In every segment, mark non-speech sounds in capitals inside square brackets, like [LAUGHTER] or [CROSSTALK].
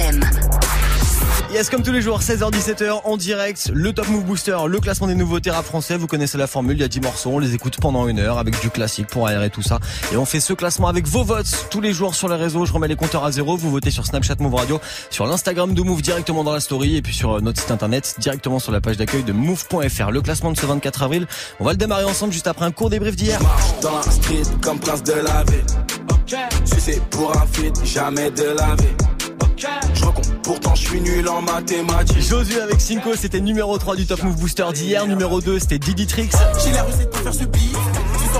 FM. Yes, comme tous les jours, 16h-17h en direct, le Top Move Booster, le classement des nouveaux rap français. Vous connaissez la formule, il y a 10 morceaux, on les écoute pendant une heure avec du classique pour aérer tout ça. Et on fait ce classement avec vos votes tous les jours sur les réseaux. Je remets les compteurs à zéro. Vous votez sur Snapchat Move Radio, sur l'Instagram de Move directement dans la story et puis sur notre site internet directement sur la page d'accueil de Move.fr. Le classement de ce 24 avril, on va le démarrer ensemble juste après un court débrief d'hier. Dans la street comme prince de la ville. pour un feat, jamais de la vie. Je pourtant je suis nul en mathématiques. Josué avec Cinco, c'était numéro 3 du Top Move Booster d'hier. Numéro 2, c'était Didi Trix. J'ai la recette pour faire ce beat.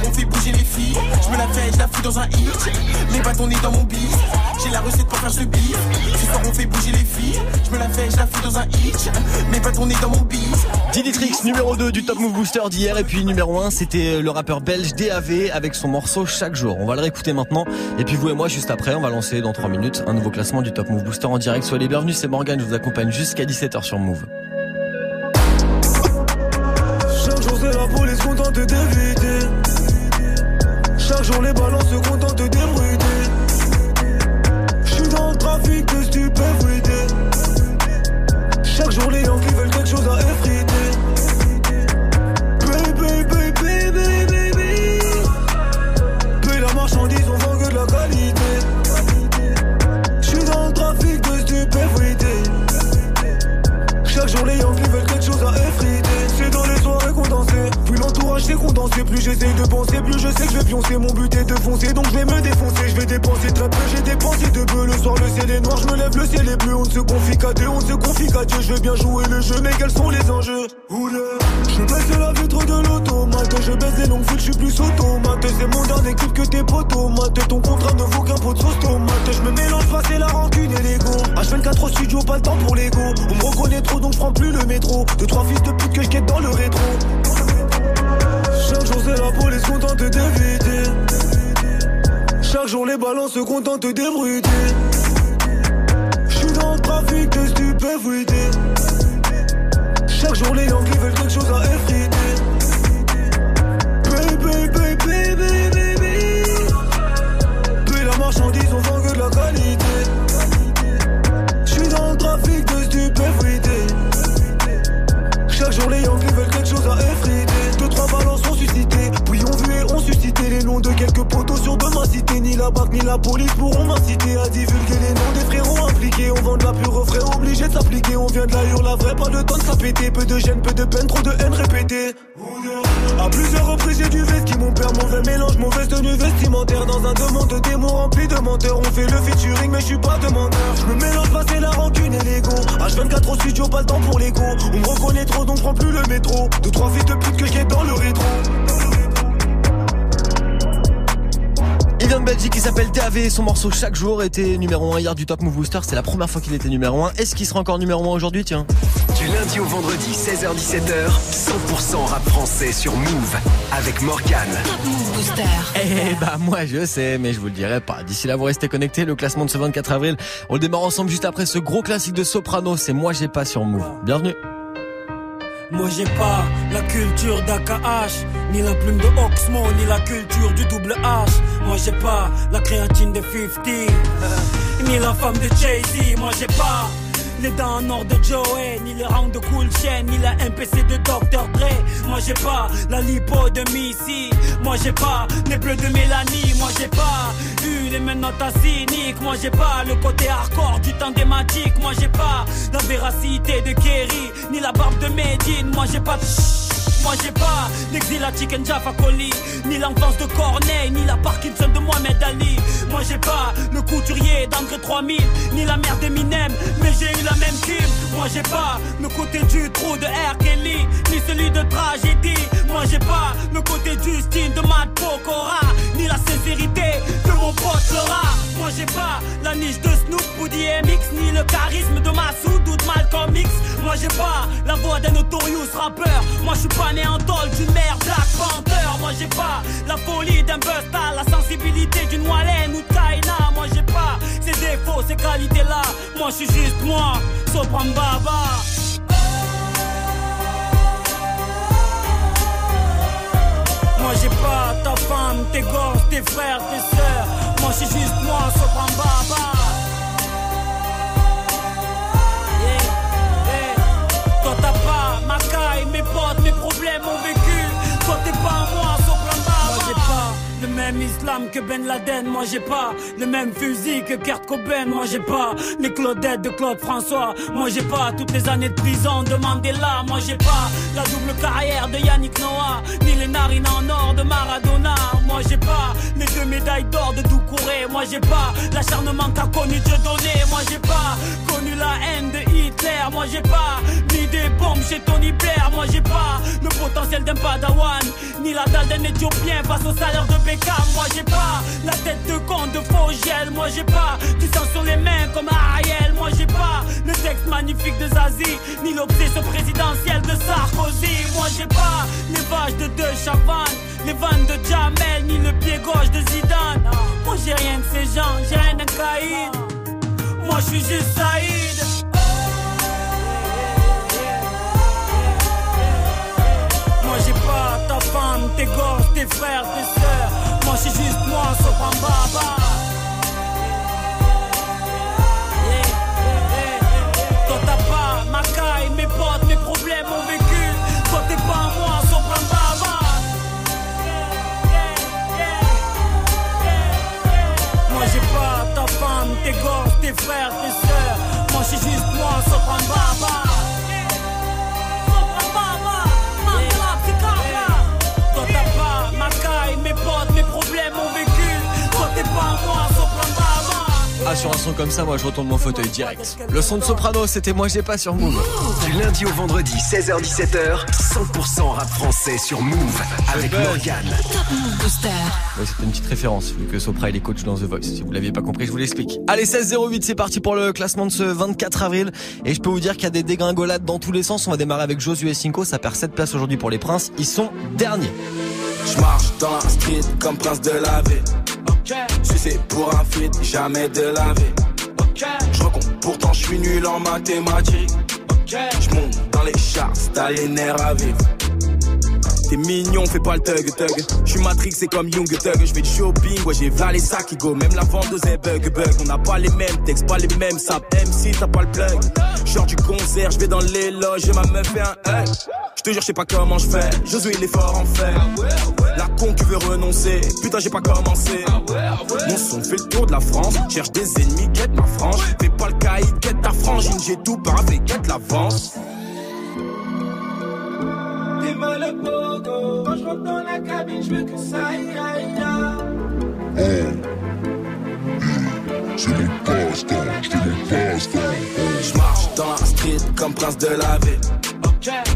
On fait bouger les filles. Je me la fais, je la fous dans un hit. Les bâtons nés dans mon bis. J'ai la recette pour faire ce beat. Ce soir on fait bouger les filles. Je me la fais, je la fous dans un hit. Les bâtons nés dans mon bis. Didi Trix, numéro 2 du Top Move Booster d'hier. Et puis numéro 1, c'était le rappeur belge DAV avec son morceau Chaque jour. On va le réécouter maintenant. Et puis vous et moi, juste après, on va lancer dans 3 minutes un nouveau classement du Top Move Booster en direct. Soyez les bienvenus, c'est Morgan, je vous accompagne jusqu'à 17h sur Move. Chaque jour c'est la police contente d'éviter. Chaque jour les balances se contentent d'ébruiter. J'suis dans le trafic de stupéfiés. Chaque jour les Yankees condensées. Plus l'entourage s'est condensé, plus j'essaye de penser, plus je sais que je vais pioncer. Mon but est de foncer, donc je vais me défoncer. Je vais dépenser très peu, j'ai dépensé de peu. Le soir, le ciel est noir, je me lève, le ciel est bleu. On ne se confie qu'à Dieu, on se confie qu'à Dieu. Je vais bien jouer le jeu, mais quels sont les enjeux? Oula. Je baisse la vitre de l'automate, je baisse les longues je suis plus automate. C'est mon dernier clip que tes potomates. Ton contrat ne vaut qu'un pot de sauce tomate. Je me mélange pas, c'est la rancune et l'ego. H24 au studio, pas le temps pour l'ego. On me reconnaît trop, donc je prends plus le métro. Deux, trois fils de pute que je dans le rétro. Chaque jour c'est la police contente d'éviter. Chaque jour les balances se contentent d'ébruiter. J'suis dans le trafic de stupéfiés. Chaque jour les Yankees veulent quelque chose à effriter. Baby, baby, baby, baby. Puis la marchandise, on vend que de la qualité. J'suis dans le trafic de stupéfiés. Jour les Yankees veulent quelque chose à effriter. Deux, trois balances sont suscitées. Puis on vu et on suscité les noms de quelques poteaux sur de ma cité. Ni la BAC ni la police pourront m'inciter à divulguer les noms des frérots impliqués. On vend de la pure refrain, obligé de s'appliquer. On vient de la hurle, la vraie, pas de tonne, ça pété. Peu de gêne, peu de peine, trop de haine répétée. À plusieurs reprises, j'ai du veste qui mon père, mauvais mélange, mauvaise tenue vestimentaire. Dans un demande de démons rempli de menteurs. On fait le featuring, mais je suis pas demandeur. Je me mélange pas, c'est la rancune et l'ego. H24 au studio, pas le temps pour l'ego. On me reconnaît trop, donc je prends plus le métro. Deux, trois fils de pute que j'ai dans le rétro. Vient de Belgique, il s'appelle TAV, son morceau chaque jour était numéro 1 hier du Top Move Booster, c'est la première fois qu'il était numéro 1. Est-ce qu'il sera encore numéro 1 aujourd'hui, tiens Du lundi au vendredi, 16h-17h, 100% rap français sur Move avec Morgan. Top Move Booster. Eh bah moi je sais, mais je vous le dirai pas. D'ici là, vous restez connectés, le classement de ce 24 avril. On le démarre ensemble juste après ce gros classique de Soprano, c'est Moi j'ai pas sur Move. Bienvenue Moi j'ai pas la culture d'AKH, ni la plume de Oxmo, ni la culture du double H. Moi j'ai pas la créatine de 50, [LAUGHS] ni la femme de Jay-Z. Moi j'ai pas les dents en or de Joey, ni les rangs de Cool Chain, ni la MPC de Dr. Dre. Moi j'ai pas la lipo de Missy. Moi j'ai pas les bleus de Mélanie. Moi j'ai pas eu les à cyniques. Moi j'ai pas le côté hardcore du temps des magiques. Moi j'ai pas la véracité de Kerry, ni la barbe de Medine. Moi j'ai pas de moi j'ai pas l'exil à Chicken Jaffa Ni l'enfance de Corneille Ni la Parkinson de Mohamed Ali. Moi j'ai pas le couturier d'André 3000 Ni la mère d'Eminem Mais j'ai eu la même team. Moi j'ai pas le côté du trou de R. Kelly Ni celui de tragédie. Moi j'ai pas le côté Justine de Matt Pokora Ni la sincérité de mon pote Laura. Moi j'ai pas la niche de Snoop ou DMX Ni le charisme de Massoud ou de Malcolm X. Moi j'ai pas la voix d'un notorious rappeur. Moi je suis pas en d'une mère Black Moi j'ai pas la folie d'un Busta La sensibilité d'une Wallen ou Taina Moi j'ai pas ces défauts, ces qualités là Moi je suis juste moi, Sopran Baba. Moi j'ai pas ta femme, tes gosses, tes frères, tes sœurs. Moi je suis juste moi, Sopran Baba même islam que Ben Laden. Moi j'ai pas le même fusil que Kurt Cobain. Moi j'ai pas les Claudettes de Claude François. Moi j'ai pas toutes les années de prison de Mandela. Moi j'ai pas la double carrière de Yannick Noah. Ni les narines en or de Maradona. Moi j'ai pas les deux médailles d'or de Moi j'ai pas l'acharnement qu'a connu Dieu donné. Moi j'ai pas connu la haine de Hitler. Moi j'ai pas ni des bombes chez Tony Blair. Moi j'ai pas le potentiel d'un padawan. Ni la dalle d'un éthiopien face au salaire de Beckham. Moi j'ai pas la tête de con de Fogel. Moi j'ai pas du sang sur les mains comme Ariel. Moi j'ai pas le texte magnifique de Zazie. Ni l'obsession présidentielle de Sarkozy. Moi j'ai pas les vaches de De Chavannes. Les vannes de Jamel, ni le pied gauche de Zidane. Moi j'ai rien de ces gens, j'ai rien d'un caïd. Moi je suis juste Saïd. Moi j'ai pas ta femme, tes gosses, tes frères, tes sœurs. Moi c'est juste moi, Sopran Baba. Tes frères, tes sœurs. Moi c'est juste moi, Sopran Baba. Ah, sur un son comme ça, moi je retourne mon fauteuil direct. Le son de soprano, c'était moi j'ai pas sur Move. Du lundi au vendredi, 16h17h, 100% rap français sur Move avec. Ouais, c'était une petite référence, vu que Sopra il est coach dans The Voice. Si vous l'aviez pas compris, je vous l'explique. Allez, 16-08, c'est parti pour le classement de ce 24 avril. Et je peux vous dire qu'il y a des dégringolades dans tous les sens. On va démarrer avec Josué Cinco, ça perd 7 places aujourd'hui pour les Princes. Ils sont derniers. Je marche dans la street comme prince de la vie. Sucé pour un feat, jamais de la vie. Je recompte, pourtant je suis nul en mathématiques. Je monte dans les charts, t'as les nerfs à vivre. T'es mignon, fais pas le thug thug. Je suis Matrix, c'est comme Young Thug. Je fais du shopping, ouais, j'ai v'là les sacs qui go. Même la vendeuse est bug bug. On n'a pas les mêmes textes, pas les mêmes saps. MC, t'as pas le plug. Genre du concert, je vais dans les loges et ma meuf fait un hug. Je te jure, je sais pas comment je fais. Josué, il est fort en fait. La con qui veut renoncer. Putain, j'ai pas commencé. Mon son fait le tour de la France. Cherche des ennemis, guette ma frange. Fais pas le caïd, guette ta frangine. J'ai tout paraffé, guette l'avance. À pogo. Quand je rentre dans la cabine, je veux que ça aille, aille, aille. Je marche dans la street comme prince de la vie.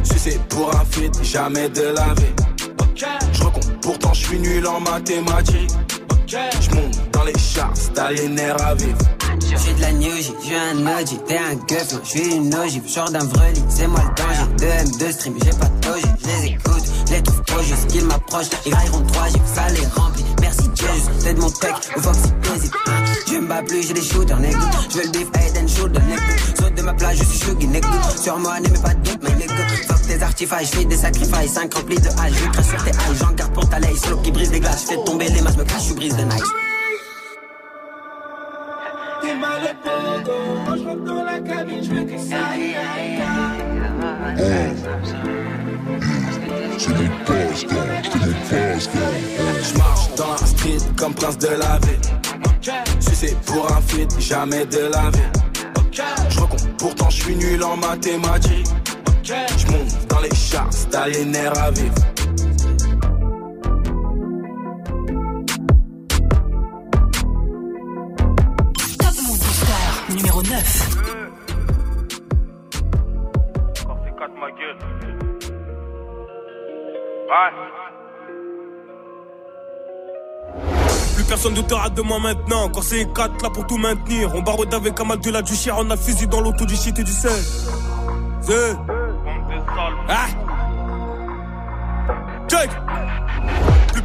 Sucé pour un feat, jamais de la vie. Je recompte, pourtant je suis nul en mathématiques. Je monte dans les charts, t'as les nerfs à vivre. J'suis de la new J, j'suis un OG, t'es un gueuf, non, j'suis une ogive, genre d'un vreli, c'est moi le danger. 2 M2 stream, j'ai pas de logique, j'les écoute, j'les trouve trop juste qu'ils m'approchent, ils railleront 3 J, ça les remplit. Merci Dieu, juste de mon tech, au Fox hésite. Je me bats plus, j'ai des shooters, nègre. J'veux le beef, head and shoulder. Saute de ma plage, je suis chuggy, nègre. Sur moi, n'aimez pas de doute, mais nègre. Fuck tes artifices, j'fais des sacrifices, 5 remplis de hache, je sur tes haches, j'en garde pour ta laisse, solo qui brise des glaces, j'fais tomber les masses, me cache, je brise de nice. T'es mal à pogo. Quand je rentre dans la cabine, je veux que ça aille, aille, aille. Je marche dans la street comme prince de la vie. Sucé pour un feat, jamais de la vie. Je recompte, pourtant je suis nul en mathématiques. Je monte dans les charts, t'as les nerfs à vivre. 9. Quand c'est 4 ma gueule. Ouais. Plus personne ne te de moi maintenant. Quand c'est 4 là pour tout maintenir. On barode avec un mal de la du chien. On a fusil dans l'auto du shit et du sel. Ah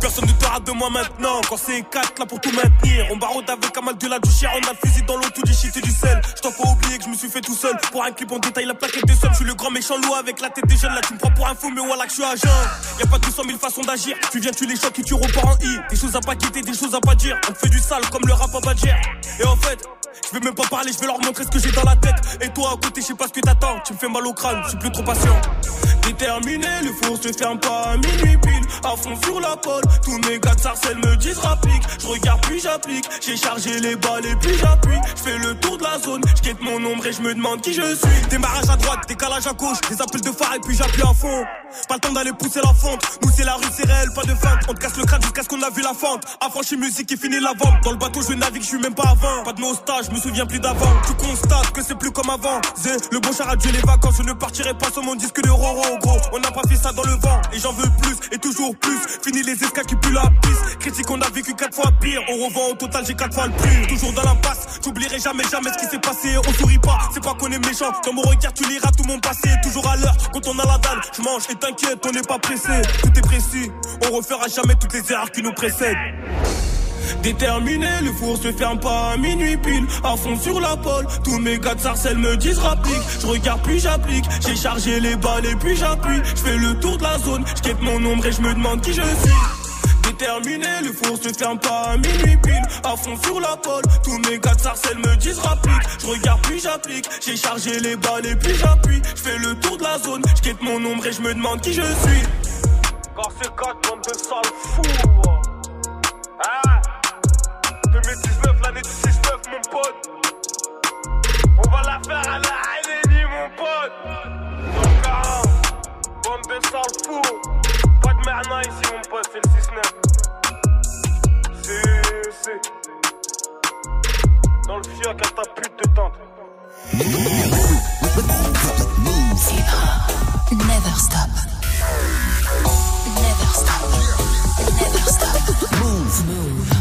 personne ne te rate de moi maintenant. Quand c'est 4 là pour tout maintenir. On barode avec un mal de la du chien On a le fusil dans l'auto du shit et du sel. Je t'en pas oublier que je me suis fait tout seul. Pour un clip en détail la plaquette des sommes Je suis le grand méchant loup avec la tête des jeunes Là tu me prends pour un fou mais voilà que je suis agent Y'a pas 200 000 façons d'agir. Tu viens tu les chocs et tu repars en I. Des choses à pas quitter, des choses à pas dire. On te fait du sale comme le rap à Badger. Et en fait je vais même pas parler, je vais leur montrer ce que j'ai dans la tête. Et toi à côté, je sais pas ce que t'attends. Tu me fais mal au crâne, je suis plus trop patient. Déterminé, le four se ferme pas à minuit pile. à fond sur la pole. Tous mes gars de sarcelles me disent rapplique. Je regarde puis j'applique. J'ai chargé les balles et puis j'appuie. Je fais le tour de la zone. Je guette mon ombre et je me demande qui je suis. Démarrage à droite, décalage à gauche. Des appels de phare et puis j'appuie à fond. Pas le temps d'aller pousser la fente. Nous c'est la rue, c'est réel, pas de feinte. On te casse le crâne jusqu'à ce qu'on a vu la fente. Affranchi musique et fini la vente. Dans le bateau je navigue, je suis même pas avant. Pas de nostalgie, je me souviens plus d'avant. Tu constates que c'est plus comme avant. Zé, le bon char a tué les vacances. Je ne partirai pas sur mon disque de Roro, gros. On n'a pas fait ça dans le vent. Et j'en veux plus, et toujours plus. Fini les escas qui puent la piste. Critique, on a vécu quatre fois pire. On revend au total, j'ai quatre fois le prix. Toujours dans l'impasse, j'oublierai jamais, jamais ce qui s'est passé. On sourit pas, c'est pas qu'on est méchant. Dans mon regard, tu liras tout mon passé. Toujours à l'heure, quand on a la dalle. Je mange et t'inquiète, on n'est pas pressé. Tout est précis, on refera jamais toutes les erreurs qui nous précèdent. Déterminé, le four se ferme pas à minuit pile. À fond sur la pole, tous mes gars de sarcelles me disent rapplique. Je regarde puis j'applique, j'ai chargé les balles et puis j'appuie. Je fais le tour de la zone, je mon ombre et je me demande qui je suis. Déterminé, le four se ferme pas à minuit pile. À fond sur la pole, tous mes gars de sarcelles me disent rapplique. Je regarde puis j'applique, j'ai chargé les balles et puis j'appuie. Je fais le tour de la zone, je mon ombre et je me demande qui je suis. Car c'est 4 bande de sales fous. On va la faire à la Haïlénie, mon pote. Donc, de sales fous. Pas de merna ici, mon pote, c'est le 6-9. C'est. Dans le fioc à ta pute de tente. Never stop. Never stop. Never stop. Move. Move.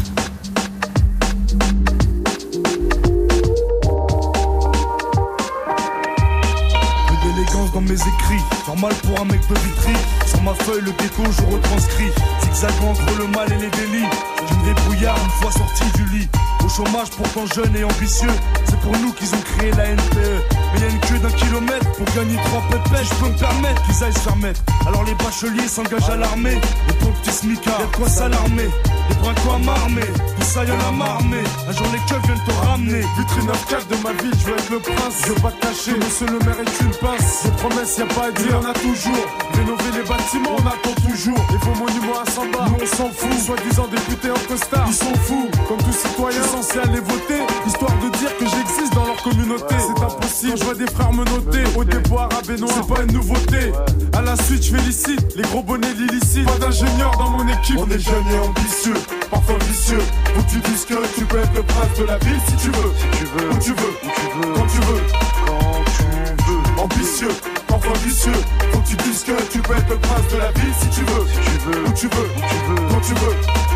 Écrits, normal pour un mec de vitry. Sur ma feuille, le ghetto, je retranscris. Zigzagant entre le mal et les délits. D'une débrouillard une fois sorti du lit. Au chômage, pourtant jeune et ambitieux. C'est pour nous qu'ils ont créé la NPE. Mais y a une queue d'un kilomètre pour gagner trois pépés. Je peux me permettre qu'ils aillent se faire mettre. Alors les bacheliers s'engagent à l'armée. Et pour le petit smicard, y'a quoi s'alarmer. Les brincos à m'armer, tout ça y'en a marmé. Un jour les keufs viennent te ramener. Vitrine 4 de ma ville, je veux être le prince. Je veux pas te cacher, monsieur le maire est une pince. Des promesses, y a pas à dire, on a toujours. Rénover les bâtiments, on attend toujours. Les faux monuments à 100 bars, nous on s'en fout. Soi-disant députés en costard, ils sont fous. Comme tout citoyen censé aller voter, histoire de dire que j'existe communauté. C'est impossible, je vois des frères me noter. Au départ à Benoît, c'est pas une nouveauté. À la suite, je félicite les gros bonnets l'illicite. Pas d'ingénieur dans mon équipe. On est jeunes et ambitieux, parfois vicieux. Où tu dis que tu peux être le prince de la ville si tu veux. Si tu veux, où tu veux, où tu veux, quand tu veux. Quand tu veux. Ambitieux, parfois vicieux. Faut que tu dises que tu peux être le prince de la ville si tu veux. Si tu veux, où tu veux, où tu veux, quand tu veux.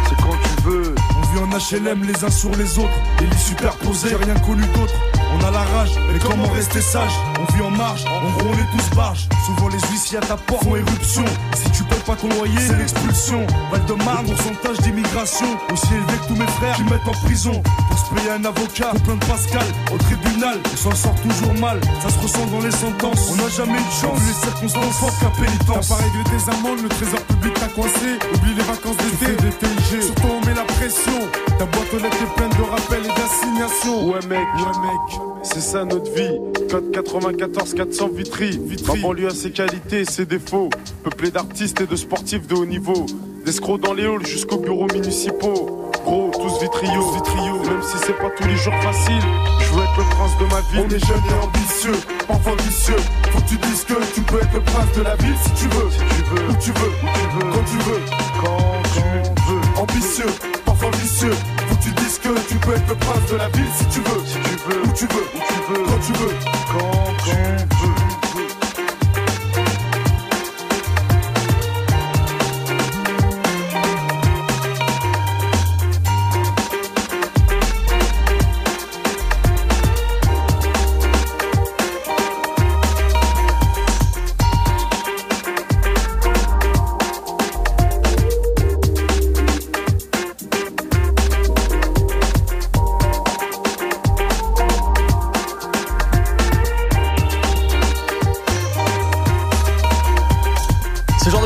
C'est quand tu veux. On vit en HLM les uns sur les autres, les lits superposés, j'ai rien connu d'autre. On a la rage, mais comment rester sage? On vit en marge, on est tous barges. Souvent les huissiers à ta porte font éruption. Si tu payes pas ton loyer, c'est l'expulsion. Val de Marne, pourcentage d'immigration aussi élevé que tous mes frères qui mettent en prison. Pour se payer un avocat, plein de Pascal, au tribunal, on s'en sort toujours mal. Ça se ressent dans les sentences. On n'a jamais eu de chance, les circonstances fortes qu'un pénitence. T'as pas réglé tes amendes, le trésor public t'a coincé. Oublie les vacances d'été, des TIG. Surtout on met la pression. Ta boîte aux lettres est pleine de rappels et d'assignations. Ouais mec, Ouais mec. C'est ça notre vie. Code 94 400 Vitry. Vitry. Ma banlieue a ses qualités et ses défauts. Peuplé d'artistes et de sportifs de haut niveau. D'escrocs dans les halls jusqu'aux bureaux municipaux. Gros, tous vitriaux. Vitrio. Même si c'est pas tous les jours facile, je veux être le prince de ma ville. On est jeunes et ambitieux, parfois vicieux. Faut que tu dises que tu peux être le prince de la ville si tu veux. Si tu veux, Où tu veux, où tu veux, quand tu veux. quand tu veux. Ambitieux, parfois vicieux. Que tu peux être le prince de la ville si tu veux. Si tu veux, Où tu veux, où tu veux, quand tu veux. quand tu veux.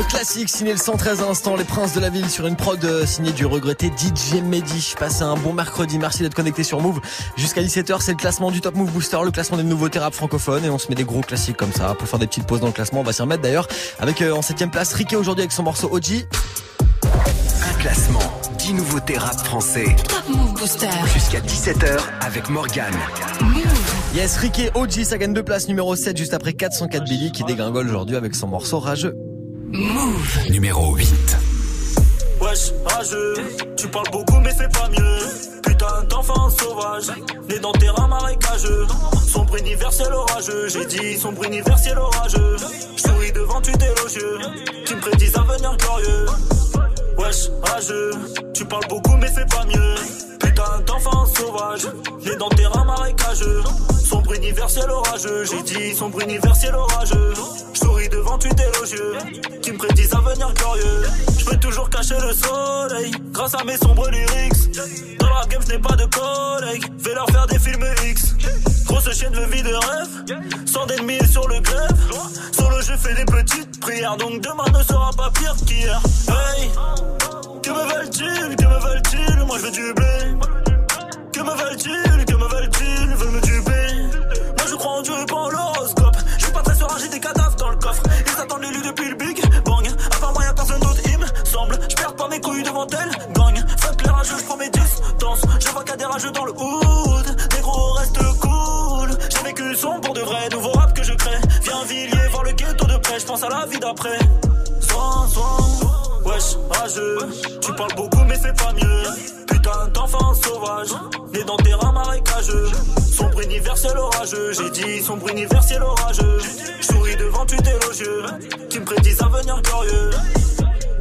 Classique signé le 113 à l'instant, les princes de la ville sur une prod euh, signée du regretté DJ Mehdi. Passez un bon mercredi, merci d'être connecté sur Move. Jusqu'à 17h, c'est le classement du Top Move Booster, le classement des nouveautés rap francophones et on se met des gros classiques comme ça pour faire des petites pauses dans le classement. On va s'y remettre d'ailleurs avec euh, en septième place Ricky aujourd'hui avec son morceau OG. 10 classements, 10 nouveautés rap français. Top Move Booster. Jusqu'à 17h avec Morgane. Yes, Ricky OG, ça gagne deux places numéro 7 juste après 404 Billy qui dégringole aujourd'hui avec son morceau rageux. Move. Numéro 8. Wesh, rageux, tu parles beaucoup mais c'est pas mieux. Putain d'enfant sauvage, né dans terrain marécageux. Sombre universel orageux, j'ai dit sombre universel orageux. Je souris devant tu élogieux, qui me prédisent un avenir glorieux. Wesh, rageux, tu parles beaucoup mais c'est pas mieux. Putain d'enfant sauvage, né dans terrain marécageux. Sombre universel orageux, j'ai dit sombre universel orageux. Je souris devant tu élogieux, qui me prédisent un avenir glorieux. Je peux toujours cacher le soleil, grâce à mes sombres lyrics. Dans la game, je n'ai pas de collègues, vais leur faire des films X. Grosse chienne de vie de rêve, sans d'ennemis sur le grève. Solo, je fais des petites prières, donc demain ne sera pas pire qu'hier. Hey, que me veulent-ils, que me veulent-ils Moi je veux du blé. Que me veulent-ils, que me veulent-ils Veulent me tuer. Moi je crois en Dieu et pas en l'horoscope. Je pas très serein, j'ai des cadavres dans le coffre. Ils attendent l'élu depuis le Big Bang. À part moi y'a personne d'autre, il me semble. Je perds pas mes couilles devant elle, gagne. Fuck les rageux, je prends mes distances. Je vois a des rageux dans le hood. Négro reste cool. J'ai vécu son pour de vrai, nouveau rap que je crée. Viens Villiers, voir le ghetto de près. Je pense à la vie d'après. Tu parles beaucoup mais c'est pas mieux. Putain d'enfant sauvage, né dans terrain marécageux. Sombre universel orageux, j'ai dit sombre universel orageux. Souris devant tu élogieux, qui me prédisent un avenir glorieux.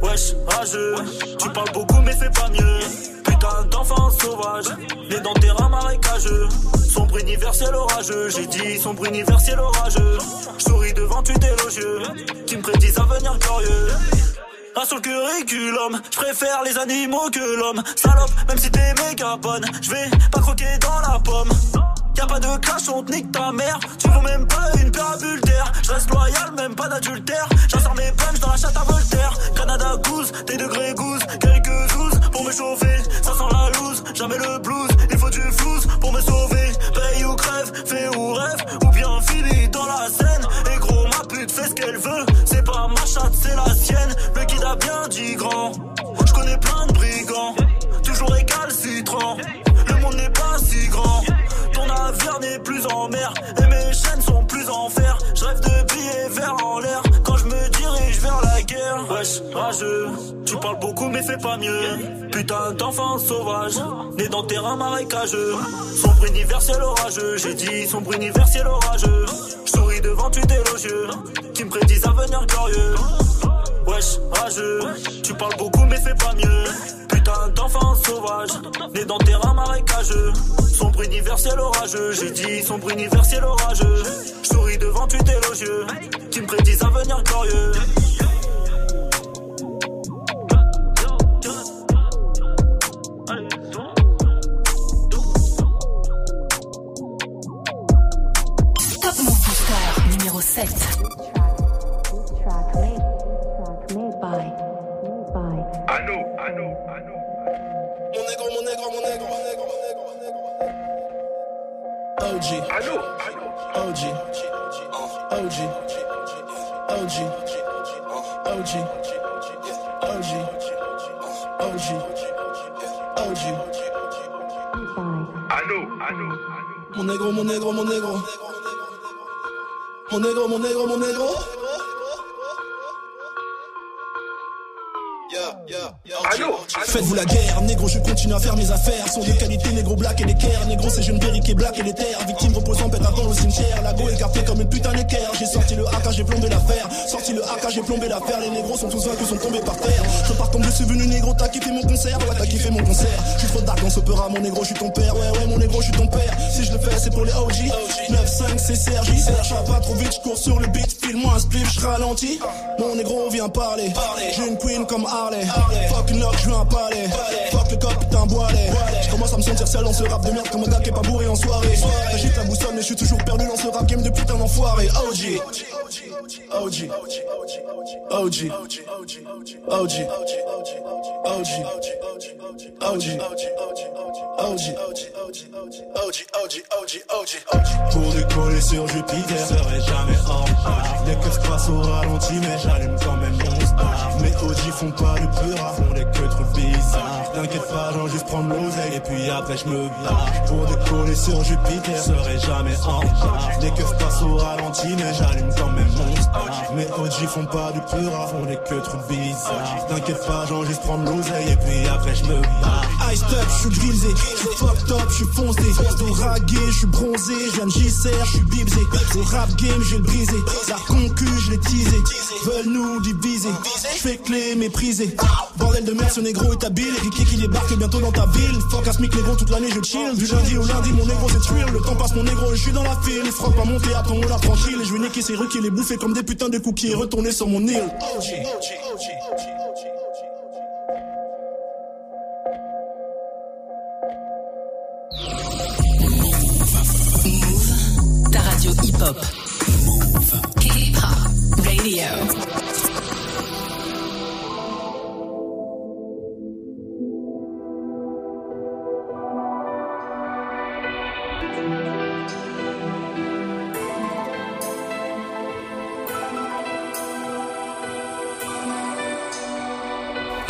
Wesh, rageux, tu parles beaucoup mais c'est pas mieux. Putain d'enfant sauvage, né dans terrain marécageux. Sombre universel orageux, j'ai dit sombre universel orageux. Je souris devant tu élogieux, qui me prédisent un avenir glorieux. Un sur le curriculum, je préfère les animaux que l'homme. Salope, même si t'es méga bonne, je vais pas croquer dans la pomme. Y'a pas de clash, on te nique ta mère. Tu vaux même pas une parabule d'air. Je reste loyal, même pas d'adultère. J'insère mes punch dans la chatte à Voltaire. Canada goose, des degrés goose, quelques douze pour me chauffer. Ça sent la loose, jamais le blues. Il faut du flouze pour me sauver. Paye ou crève, fais ou rêve, ou bien fini dans la scène. Et gros, ma pute fait ce qu'elle veut. Ma chatte, c'est la sienne. Le guide a bien dit grand. Je connais plein de brigands, toujours récalcitrants. Le monde n'est pas si grand. Ton navire n'est plus en mer et mes chaînes sont plus en fer. Je rêve de billets verts en l'air Wesh, rageux, tu parles beaucoup mais fais pas mieux. Putain d'enfant sauvage, né dans terrain marécageux. Sombre universel orageux, j'ai dit sombre universel orageux. Je souris devant tu élogieux, qui me prédisent un avenir glorieux. Wesh, rageux, tu parles beaucoup mais fais pas mieux. Putain d'enfant sauvage, né dans terrain marécageux. Sombre universel orageux, j'ai dit sombre universel orageux. Je souris devant tu élogieux, qui me prédisent un avenir glorieux. 7. Allô, allô, allô. Mon négro, mon négro, mon négro, mon négro, mon Faites-vous la guerre, négro, je continue à faire mes affaires. Sont de qualité, négro black et l'équerre. Négro, c'est jeune berry qui est black et terres. Victime reposant, pète avant au cimetière. La go écartée comme une putain d'équerre. J'ai sorti le AK, j'ai plombé l'affaire. Sorti le AK, j'ai plombé l'affaire. Les négros sont tous vaincus, sont tombés par terre. Je pars comme je suis venu, négro, t'as kiffé mon concert. Ouais, t'as kiffé mon concert. Je suis trop dark dans ce opéra, mon négro, je suis ton père. Ouais, ouais, mon négro, je suis ton père. Si je le fais, c'est pour les OG. 9-5, c'est Sergi. Serge, pas trop vite, je cours sur le beat. File-moi un spliff, je ralentis. Mon négro vient parler. J'ai une queen comme Harley. Fuck je un palais. Fuck le cop, putain, boilet. Je commence à me sentir seul dans ce rap de merde comme un gars qui est pas bourré en soirée. J'agite la boussole, mais je suis toujours perdu dans ce rap game de putain d'enfoiré. OG. OG. OG. OG. OG. OG. OG. Pour décoller sur Jupiter, serai jamais en retard. Les keufs passent au ralenti, mais j'allume quand même mon star. Mes OG font pas le peur, font les queues trop vite. bizarre. T'inquiète pas, j'en juste prendre l'oseille et puis après je me barre. Pour décoller sur Jupiter, serai jamais en retard. Les keufs passent au ralenti, mais j'allume quand même mon star. Mes OG font pas du pur font des que trucs bizarres. T'inquiète pas, j'en juste prendre l'oseille et puis après je me barre. Ice up, je suis grisé, je fucked up, je suis foncé. De ragué, je suis bronzé, je viens JCR, je suis bibsé. Au rap game, je vais le briser. La concu, je l'ai teasé. Veulent nous diviser. Je fais que les mépriser. Bordel de merde, ce négro est habile. Qui débarque bientôt dans ta ville. Fuck à négro, toute l'année je chill. Du lundi au lundi, mon négro c'est tuer. Le temps passe, mon négro, je suis dans la file. Frocs pas monter à ton la tranquille. Je vais niquer ces rues qui les bouffer comme des putains de cookies. Et retourner sur mon île.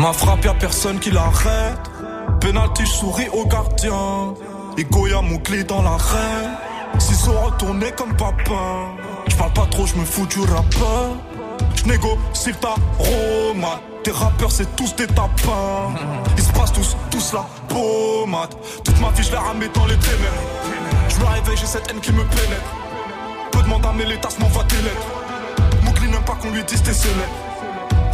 Ma frappe, y'a personne qui l'arrête. Penalty, souris au gardien. Et Goya, mon clé dans l'arène. Ciseaux retournés comme papa. J'parle pas trop, j'me fous du rappeur. J'négocie ta romade. Tes rappeurs, c'est tous des tapins. Ils se passent tous, tous la pommade. Toute ma vie, je la ramène dans les ténèbres. Je me réveille, j'ai cette haine qui me pénètre. Peu demande à mes tasses, m'envoie tes lettres. Moukli n'aime pas qu'on lui dise tes scénettes.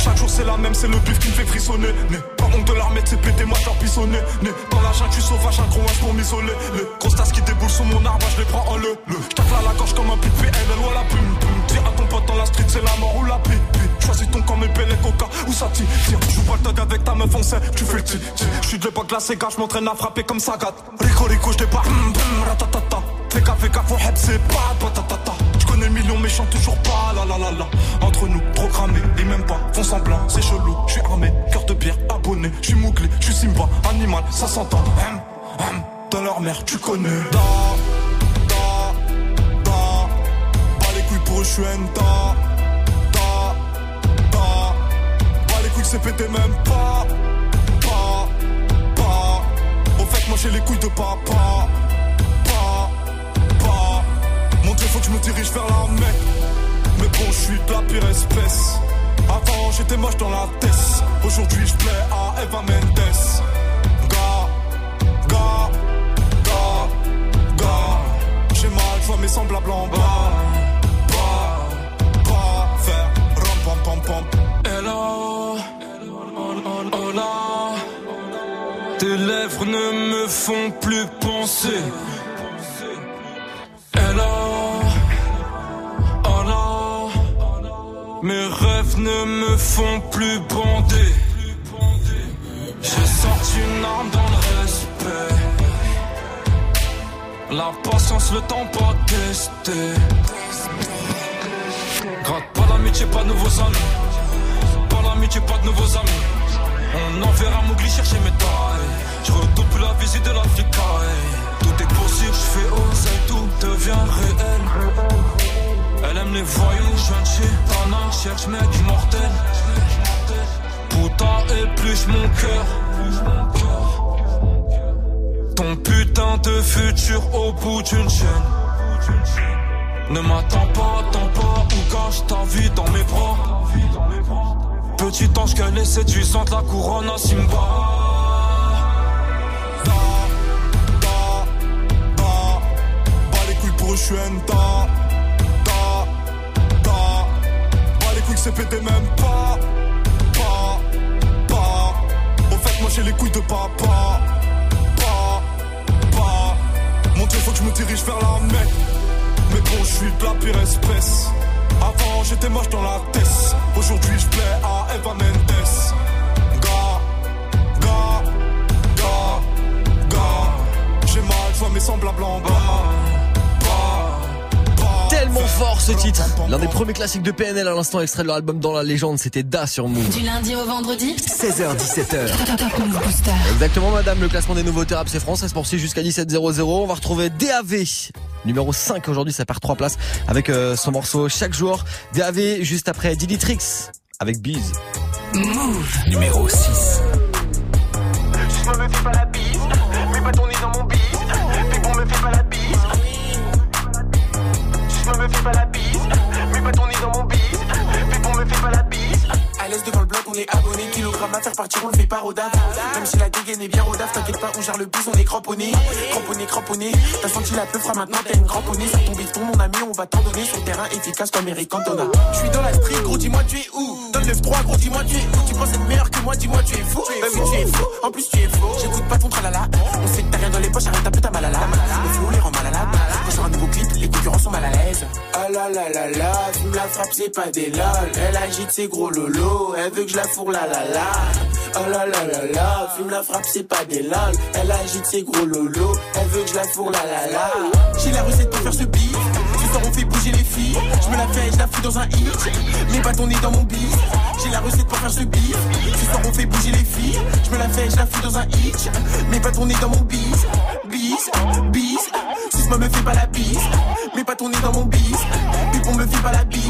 Chaque jour c'est la même, c'est le bif qui me fait frissonner. Né. Pas honte de l'armée, c'est pété, moi j'en pissonné. Né. Dans la jungle, tu sauvage, un gros pour m'isoler. Les grosses tasses qui déboulent sur mon arbre, je les prends en le. le. À la gorge comme un pipi, elle ou la plume. Tire à ton pote dans la street, c'est la mort ou la pipe. Choisis ton camp, mes et coca, ou ça tire. Joue pas le avec ta meuf, on sait, tu fais le tir. J'suis de l'époque, là c'est gars, j'm'entraîne à frapper comme ça gâte. Rico, rico, j'débarque, ratatata. Fais gaffe, fais gaffe, c'est pas patatata. J'connais le million, mais toujours pas, la la la la. Entre nous, programmé, et même pas, font semblant, c'est chelou. J'suis armé, cœur de pierre, abonné, j'suis mouglé, j'suis Simba, animal, ça s'entend. Hum, hum, dans leur mère, tu connais. Da, da, da. Pas les couilles pour eux, j'suis un da. Les couilles, c'est pété même pas. Pas, pas. Au fait, moi j'ai les couilles de papa. Je me dirige vers la mec. Mais bon, je suis de la pire espèce. Avant, j'étais moche dans la tête. Aujourd'hui, je plais à Eva Mendes. Gars, gars, gars, gars. J'ai mal, je vois mes semblables en bas. Pas, pas, faire rom pom pom pom. Hello, hola. Tes lèvres ne me font plus penser. Mes rêves ne me font plus bander. J'ai sorti une arme dans le respect. La patience, le temps pas testé. Gratte pas l'amitié, pas de nouveaux amis. Pas l'amitié, pas de nouveaux amis. On enverra Mougli chercher mes tailles. Je plus la visite de l'Afrique. Tout est possible, je fais oser, tout devient réel. Elle aime les voyous, je viens de chez Tana, cherche mec immortel. Putain, épluche mon cœur. Ton putain de futur au bout d'une chaîne. Ne m'attends pas, attends pas, ou cache ta vie dans mes bras. Petit ange qu'elle est séduisante, la couronne à Simba. Da, les couilles pour je suis un c'est pété même pas. Pas, pas. Au fait, moi j'ai les couilles de papa. Pas, pas. Mon dieu, faut que je me dirige vers la mec. Mais bon, je suis de la pire espèce. Avant, j'étais moche dans la tête. Aujourd'hui, je plais à Eva Mendes. Gars, gars, gars. J'ai mal, je vois mes semblables en bas fort ce titre. L'un des premiers classiques de PNL à l'instant extrait de leur album Dans la légende, c'était Da sur Move. Du lundi au vendredi 16h17h. Exactement madame, le classement des nouveaux rap c'est France, ça se poursuit jusqu'à 17h00. On va retrouver DAV numéro 5 aujourd'hui, ça perd 3 places avec euh, son morceau chaque jour. DAV juste après Diditrix avec Biz. Move numéro 6. L'aise devant le bloc, on est abonné. Kilogramme à faire partir, on le fait pas rodave. Même si la dégaine est bien rodave, t'inquiète pas, on gère le bus, on est cramponné. Cramponné, cramponné. T'as senti la fera maintenant t'as une cramponnée. Sur ton béton, mon ami, on va t'en donner sur terrain efficace comme Eric Cantona. Je suis dans la street, gros, dis-moi, tu es où? Donne le 3 gros, dis-moi, tu es où? Tu penses être meilleur que moi, dis-moi, tu es fou. Bah oui, tu es fou. En plus, tu es faux. J'écoute pas ton tralala. On sait que t'as rien dans les poches, arrête un peu ta malala. Un nouveau clip, les concurrents sont mal à l'aise. Ah là là là là, fume la frappe, c'est pas des lol. Elle agite ses gros lolos, elle veut que je la fourre la la la. Oh là là là là, fume la frappe, c'est pas des lol. Elle agite ses gros lolos, elle veut que je la fourre la la la. J'ai la recette pour faire ce beat. Ce soir on fait bouger les filles. Je me la fais, je la fous dans un hit. Mes bâtons nés dans mon bif. J'ai la recette pour faire ce beat. Ce soir on fait bouger les filles. Je me la fais, je la fous dans un hit. Mes bâtons nés dans mon bis. Bis, bis. Suce-moi, me fais pas la bise. Mes bâtons nés dans mon bis. Pipon me fait pas la bise.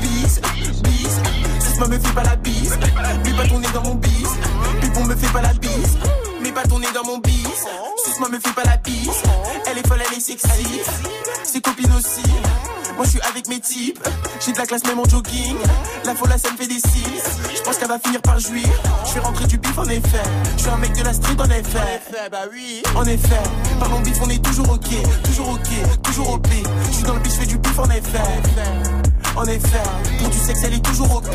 Bis, bis. Suce-moi, me fais pas la bise. Mes bâtons nés dans mon bis. Pipon me fait pas la bise. Mes bâtons nés dans mon bis. Suce-moi, me fais pas la bise. Elle est folle, elle est sexy. Ses copines aussi. Moi je suis avec mes types, j'ai de la classe même en jogging. La folle ça me fait des cils. Je pense qu'elle va finir par jouir. Je vais rentrer du bif en effet. Je suis un mec de la street en effet. bah oui. En effet, parlons bif, on est toujours ok, toujours ok, toujours OP. Je suis dans le bif, je fais du bif en effet. En effet, pour du sexe, elle est toujours OP.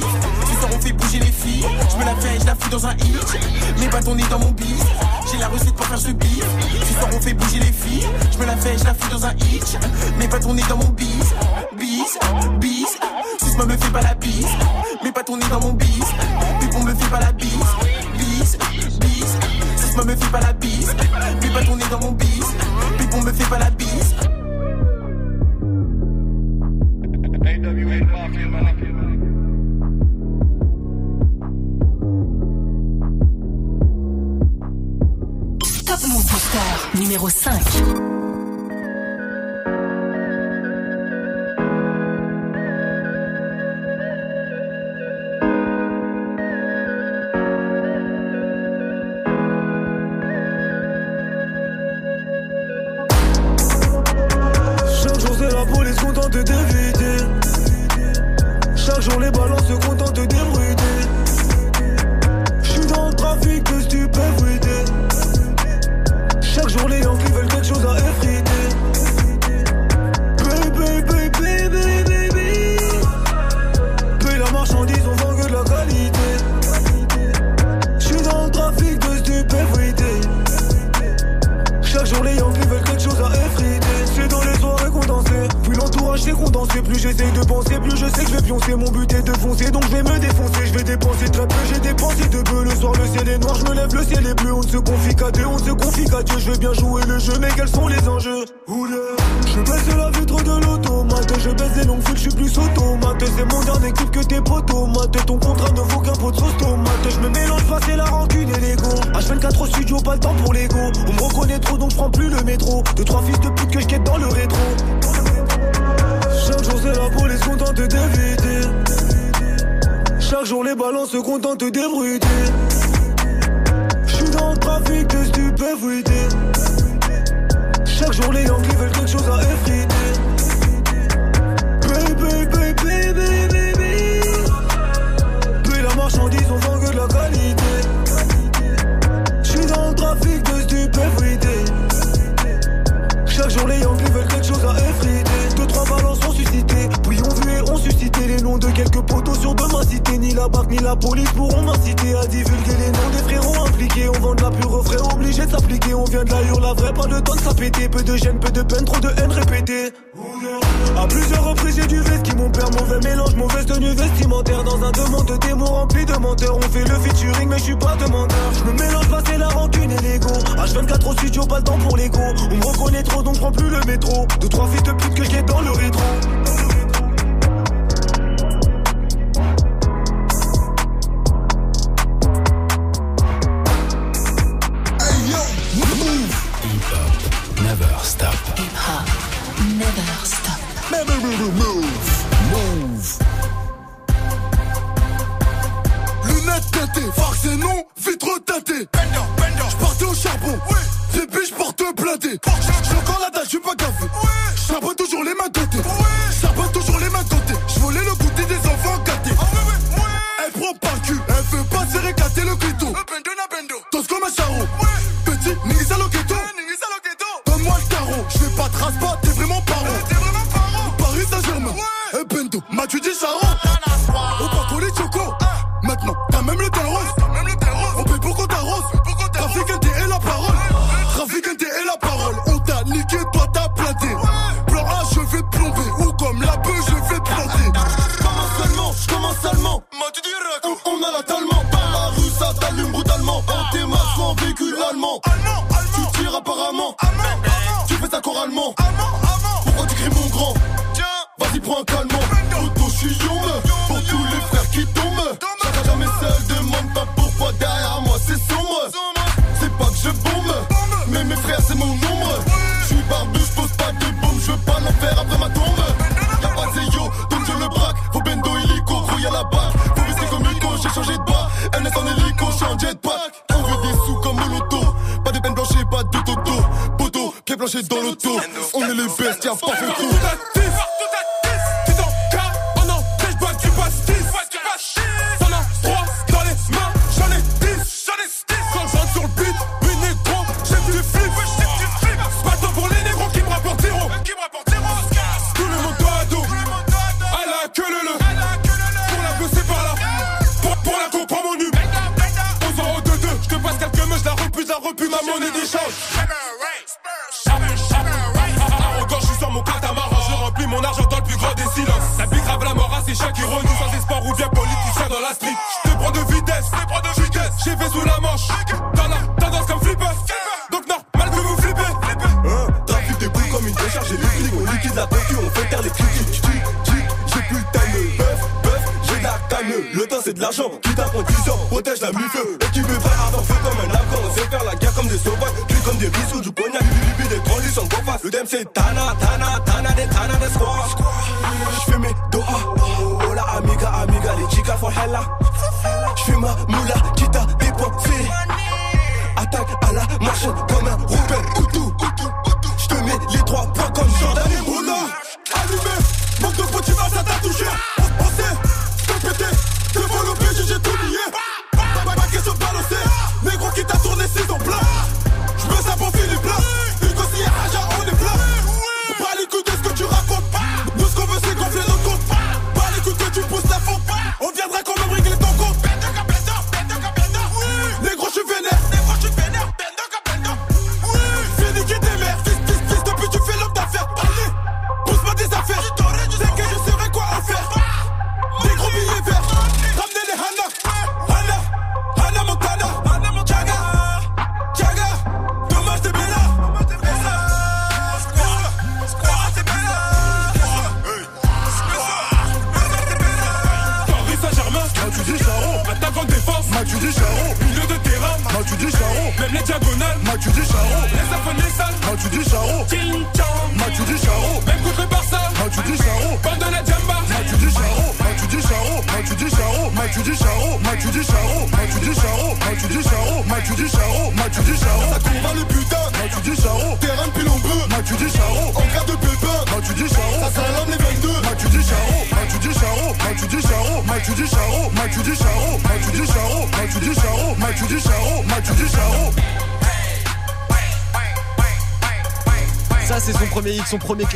On fait bouger les filles. Je me la fais, je la fous dans un hit. Mes bâtons nés dans mon bis. J'ai la recette pour faire ce beat. Ce soir on fait bouger les filles. Je me la fais, je la fous dans un hit. Mes bâtons nés dans mon bis. Bis, bis. Suce-moi, me fais pas la bise. Mes bâtons nés dans mon bis. Pipon me fait pas la bise. Bis, bis. Suce-moi, me fais pas la bise. Mes bâtons nés dans mon bis. Pipon me fait pas la bise. Top Numéro 5. Frais obligé de s'appliquer. On vient de la hurle la vraie pas le temps de s'appéter. Peu de gêne, peu de peine, trop de haine répétée. À plusieurs reprises j'ai du veste qui mon père mauvais mélange mauvaise tenue vestimentaire. Dans un demande de démons rempli de menteurs. On fait le featuring mais je suis pas demandeur. Je me mélange pas c'est la rancune et l'ego. H24 au studio pas le temps pour l'ego. On me reconnaît trop donc prends plus le métro. Deux trois fils de pute que je dans le rétro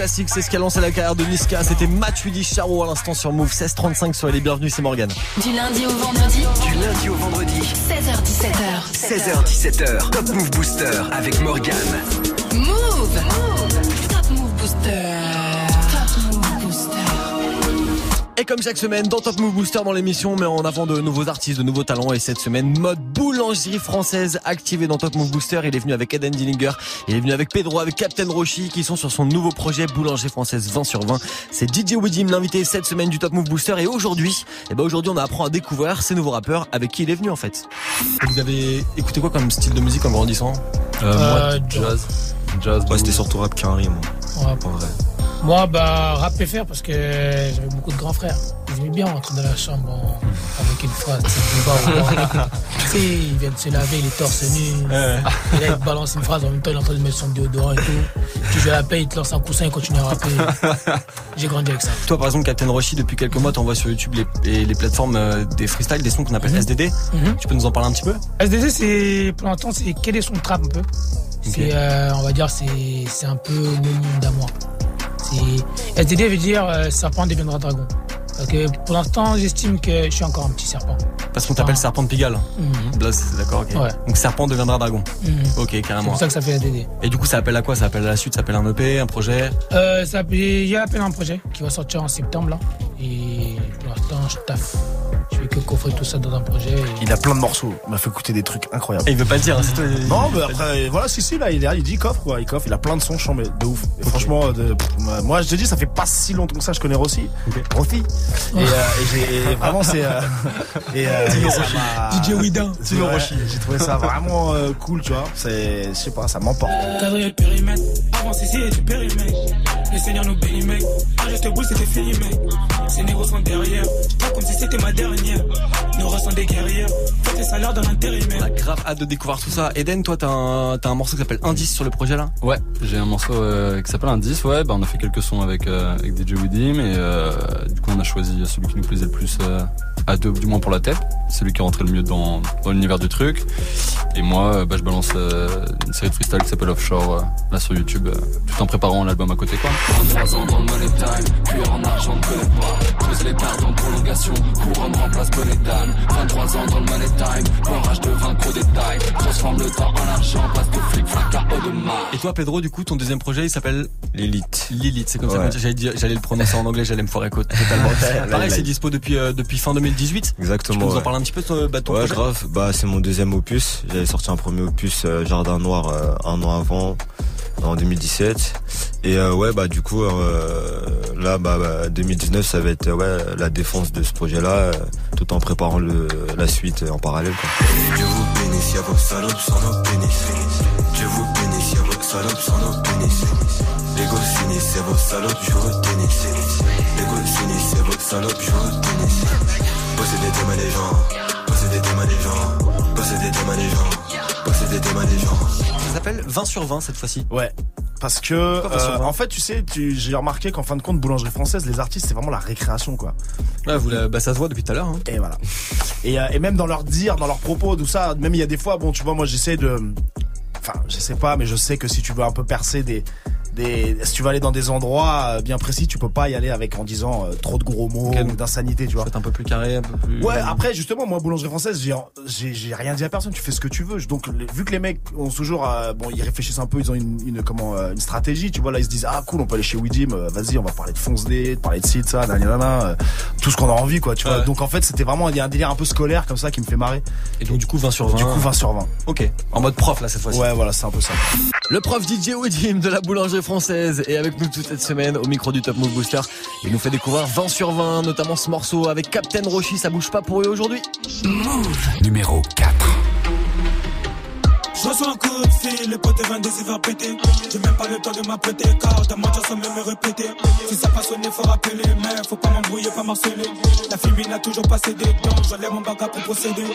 classique, c'est ce qui a lancé la carrière de Niska. C'était Mathieu Charo à l'instant sur Move 1635. Soyez les bienvenus, c'est Morgan. Du lundi au vendredi. Du lundi au vendredi. 16h17h. 16h17h. Top Move Booster avec Morgan. Move. Move. Top Move Booster. Et comme chaque semaine, dans Top Move Booster, dans l'émission, on met en avant de nouveaux artistes, de nouveaux talents. Et cette semaine, mode Boulangerie française activée dans Top Move Booster. Il est venu avec Eden Dillinger, il est venu avec Pedro, avec Captain Roshi qui sont sur son nouveau projet Boulanger française 20 sur 20. C'est DJ Widim l'invité cette semaine du Top Move Booster et aujourd'hui, eh ben aujourd'hui on apprend à découvrir ces nouveaux rappeurs avec qui il est venu en fait. Vous avez écouté quoi comme style de musique en grandissant? Euh, euh, moi, jazz. Jazz. Ouais, c'était surtout rap carré moi. En vrai. Moi, bah, rap faire parce que j'avais beaucoup de grands frères aimaient bien rentrer dans la chambre en- avec une phrase. Tu sais. Tu sais, ils viennent se laver les torses nus. Et là, ils te balancent une phrase en même temps, il est en train de mettre son déodorant et tout. Tu joues à la paix, il te lance un coussin et continue à rapper. [LAUGHS] J'ai grandi avec ça. Toi, par exemple, Captain Roshi, depuis quelques mois, t'envoies sur YouTube les, et les plateformes euh, des freestyles, des sons qu'on appelle SDD. Mhm. Tu peux nous en parler un petit peu? SDC, c'est, pour l'instant, c'est quel est son trap un peu? C'est, euh, on va dire, c'est, c'est un peu moi. C'est, SDD veut dire euh, serpent deviendra dragon. Parce que pour l'instant, j'estime que je suis encore un petit serpent. Parce qu'on t'appelle Serpent de Pigalle. Là, c'est d'accord, ok. Ouais. Donc Serpent deviendra dragon. Mhm. Ok, C'est carrément. pour ça que ça fait SDD. Et du coup, ça appelle à quoi? Ça appelle à la suite Ça appelle un EP, un projet? Euh, ça, il y a à peine un projet qui va sortir en septembre là. Et l'instant, je taffe. Je fais que coffrer tout ça dans un projet. et- Il a plein de morceaux. Il m'a fait écouter des trucs incroyables. Et il veut pas le dire, c'est toi. Non, mais après, voilà, si, si, là, il est là, il dit coffre, quoi. Il coffre, il a plein de sons chambés, de ouf. Et franchement, de, moi, je te dis, ça fait pas si longtemps que ça, je connais Rossi. Rossi. Et, euh, et [LAUGHS] vraiment, c'est, euh, et, euh, DJ. C'est vrai, J'ai trouvé ça vraiment euh, cool, tu vois. C'est, je sais pas, ça m'emporte. Cadrer le périmètre, avance ici et du périmètre. Le Seigneur nous bénit, mec. Arrête boule, c'était fini, mec. Ces négros sont derrière. Pas comme si c'était ma dernière. Nous ressent des guerrières. Faites les salaires dans l'intérimaire. On a grave hâte de découvrir tout ça. Eden, toi, t'as un, t'as un morceau qui s'appelle Indice sur le projet là? Ouais, j'ai un morceau euh, qui s'appelle Indice, ouais, bah on a fait quelques sons avec, euh, avec DJ Widim et euh, du coup on a choisi celui qui nous plaisait le plus euh, à deux, du moins pour la tête, celui qui rentré le mieux dans, dans l'univers du truc. Et moi, bah, je balance euh, une série de freestyle qui s'appelle Offshore euh, là sur YouTube, euh, tout en préparant l'album à côté quoi. 23 ans dans le money time, en argent ne connaît pas. Pose les cartes en prolongation, couronne remplace bonnet d'âne. 23 ans dans le money time, barrage de 20 gros détails. Transforme le temps en argent, passe de flic, flac à haut de mar. Et toi, Pedro, du coup, ton deuxième projet, il s'appelle Lilith. Lilith, c'est comme ça Ouais. que j'allais dire, j'allais le prononcer en anglais, j'allais me foirer totalement. [LAUGHS] Pareil, c'est dispo depuis, euh, depuis fin 2018. Exactement. Tu peux nous en parler un petit peu de bah, ton Ouais, projet grave. Bah, c'est mon deuxième opus. J'avais sorti un premier opus, euh, Jardin Noir, euh, un an avant, en 2017. Et euh, ouais, bah du coup, euh, là, bah, bah, 2019, ça va être ouais la défense de ce projet-là, euh, tout en préparant le, la suite en parallèle. Quoi. Dieu vous bénisse, y'a vos salopes sans nos pénis. Dieu vous bénisse, y'a vos salopes sans nos pénis. L'ego sinistre, c'est vos salopes, je au tennis. L'ego sinistre, c'est vos salopes, je au tennis. Posséder des mains des gens, posséder des mains des gens, posséder des mains des gens, posséder des mains des gens. Ça s'appelle 20 sur 20 cette fois-ci. Ouais. Parce que, euh, 20? en fait, tu sais, tu, j'ai remarqué qu'en fin de compte, boulangerie française, les artistes, c'est vraiment la récréation, quoi. Ouais, vous la- bah, ça se voit depuis tout à l'heure. hein. Et voilà. Et, euh, et même dans leur dire, dans leurs propos, tout ça, même il y a des fois, bon, tu vois, moi j'essaie de. Enfin, je sais pas, mais je sais que si tu veux un peu percer des. Des, si tu vas aller dans des endroits euh, bien précis, tu peux pas y aller avec en disant euh, trop de gros mots Ok. ou d'insanité, tu vois. un peu plus carré, un peu plus. Ouais, après justement, moi boulangerie française, j'ai rien dit à personne. Tu fais ce que tu veux. Donc vu que les mecs ont toujours, euh, bon, ils réfléchissent un peu, ils ont une, une comment une stratégie. Tu vois là, ils se disent ah cool, on peut aller chez Widim. Vas-y, on va parler de fonce D, de parler de site, ça, nanana, tout ce qu'on a envie, quoi. Tu vois. Ouais. Donc en fait, c'était vraiment il y a un délire un peu scolaire comme ça qui me fait marrer. Et donc du coup 20 sur 20. Du coup 20 sur 20. Ok. En mode prof là cette fois-ci. Ouais, voilà, c'est un peu ça. Le prof DJ Widim de la boulangerie française est avec nous toute cette semaine au micro du Top Move Booster. Il nous fait découvrir 20 sur 20, notamment ce morceau avec Captain Roshi, ça bouge pas pour eux aujourd'hui. Numéro 4. Je reçois un coup de fil, le pote 22 il va péter. J'ai même pas le temps de m'apprêter, car d'un mentir sans même me répéter. Si ça passe sonner, faut rappeler, mais faut pas m'embrouiller, pas marceler. La fille n'a toujours pas cédé, donc j'enlève mon bagage pour procéder.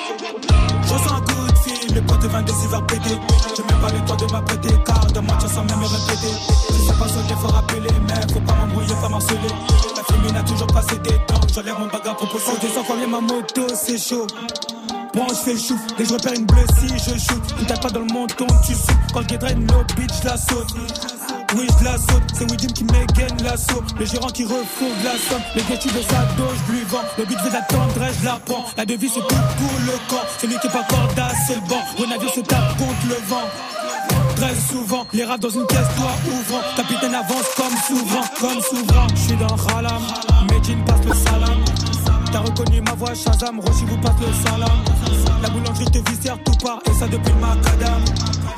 Je reçois un coup de fil, le pote 22 il va péter. J'ai même pas le temps de m'apprêter, car d'un mentir sans même me répéter. Si ça passe sonner, faut rappeler, mais faut pas m'embrouiller, pas marceler. La fille n'a toujours pas cédé, donc j'enlève mon bagage pour procéder. Même ma moto, c'est chaud. Je fais le chouf, dès que je repère une si je shoot. Une tape pas dans le menton, tu sautes. Quand le draine le bitch, je la saute. Oui, je la saute, c'est Widim qui m'égaine l'assaut. Le gérant qui refourgue la somme. Le gars de sa dos, je lui vends. Le but veut d'attendre, je la prends. La devise, c'est tout pour le camp. Celui qui est pas corda, c'est le banc. Renavio se tape contre le vent. Très souvent, les rats dans une caisse, toi ouvrant. Capitaine avance comme souverain, comme souverain. Je suis dans Ralam, Medjin passe le salam. T'as reconnu ma voix, Shazam, Roshi vous passe le salam. La boulangerie te viscère tout part, et ça depuis le macadam.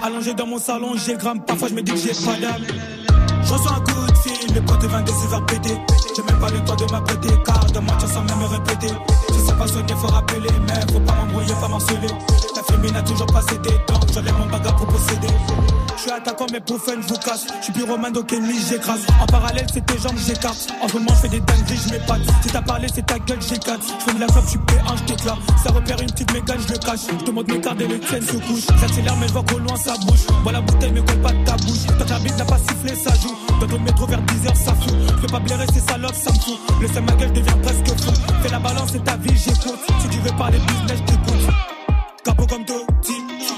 Allongé dans mon salon, j'ai gramme, parfois je me dis que j'ai pas d'âme. Je reçois un coup de fil, le pote 22 il va péter. J'ai même pas le temps de m'apprêter, car de mentir sans même me ça pas sonné, faut rappeler, mais faut pas m'embrouiller, pas m'harceler. La fille n'a toujours pas cédé, donc j'enlève mon bagage pour posséder. Je suis attaquant, mais pour fun, vous casse. Je suis pyromane, donc ennemi, j'écrase. En parallèle, c'est tes jambes, j'écarte. En ce moment, je fais des dingueries, je m'épate. Si t'as parlé, c'est ta gueule, j'écarte. Je fais de la clope, je suis P1, je t'éclate. Ça repère une petite mégane, je le cache. Je te montre mes cartes et les tiennes se couchent. J'accélère, mais je vois qu'au loin, ça bouge. Vois la bouteille, mais colle pas de ta bouche. Tant que la bite n'a pas sifflé, ça joue. Dans le métro vers 10h, ça fout. Je peux pas blairer, c'est ça love, ça me fout. Laissez ma gueule, je deviens presque fou. Fais la balance, c'est ta vie, j'écoute. Si tu veux parler business, je t'écoute. Capot comme Totti,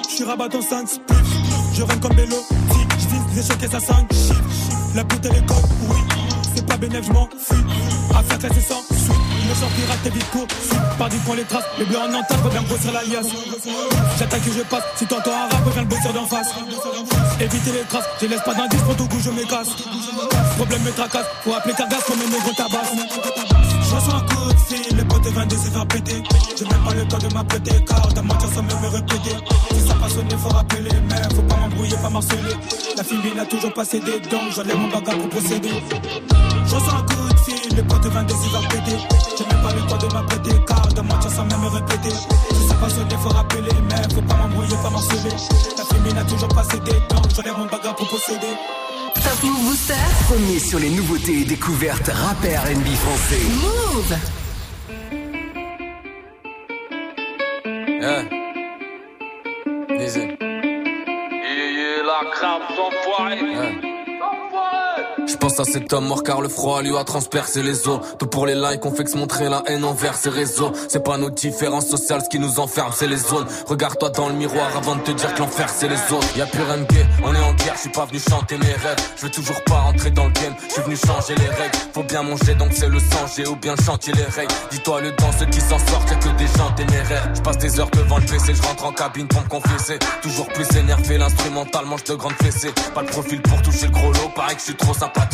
je suis rabat en 5 spliff. Je règne comme Bello, je vise les choquets à 5 chiffres. La pute elle est code, oui. C'est pas bénéf, je m'en fuis. Affaire classée sans suite. Le genre pirate, t'es vite court. Par du point les traces. Les bleus en entaille, bien grossir l'alias. J'attaque et je passe. Si t'entends un rap, viens le bosser d'en face. Éviter les traces. Je laisse pas d'indice pour tout coup, je me casse. Problème me tracasse. Faut appeler Cargas comme mes négros tabac. Je reçois un coup de fil, les potes 22 se faire péter. J'ai même pas le temps de m'apprêter, car t'as mentir sans me répéter. Si ça pas sonné, faut rappeler, mais faut pas m'embrouiller, pas marceler. La fille n'a toujours pas cédé, donc j'enlève mon bagage pour procéder. Je reçois un coup de fil, les potes 22 se faire péter. J'ai même pas le temps de m'apprêter, car t'as mentir sans même me répéter. Si ça pas sonné, faut rappeler, mais faut pas m'embrouiller, pas marceler. La fille n'a toujours pas cédé, donc j'enlève mon bagage pour procéder. Top Move Booster. Premier sur les nouveautés et découvertes rap et R&B français. Move. Yeah. Easy. Yeah, yeah, la crabe s'enfoirée. Je pense à cet homme mort car le froid lui a transpercé les os. Tout pour les likes, on fait que se montrer la haine envers ces réseaux. C'est pas nos différences sociales ce qui nous enferme, c'est les zones. Regarde-toi dans le miroir avant de te dire que l'enfer c'est les autres. Y a plus rien de on est en guerre, je suis pas venu chanter mes rêves. Je veux toujours pas rentrer dans le game, je suis venu changer les règles. Faut bien manger donc c'est le sang, j'ai ou bien chanter les règles. Dis-toi le temps, ceux qui s'en sortent, y'a que des gens téméraires. Je passe des heures devant le PC, je rentre en cabine pour me confesser. Toujours plus énervé, l'instrumental mange de grandes fessées. Pas le profil pour toucher le gros lot, pareil que je suis trop sympathique.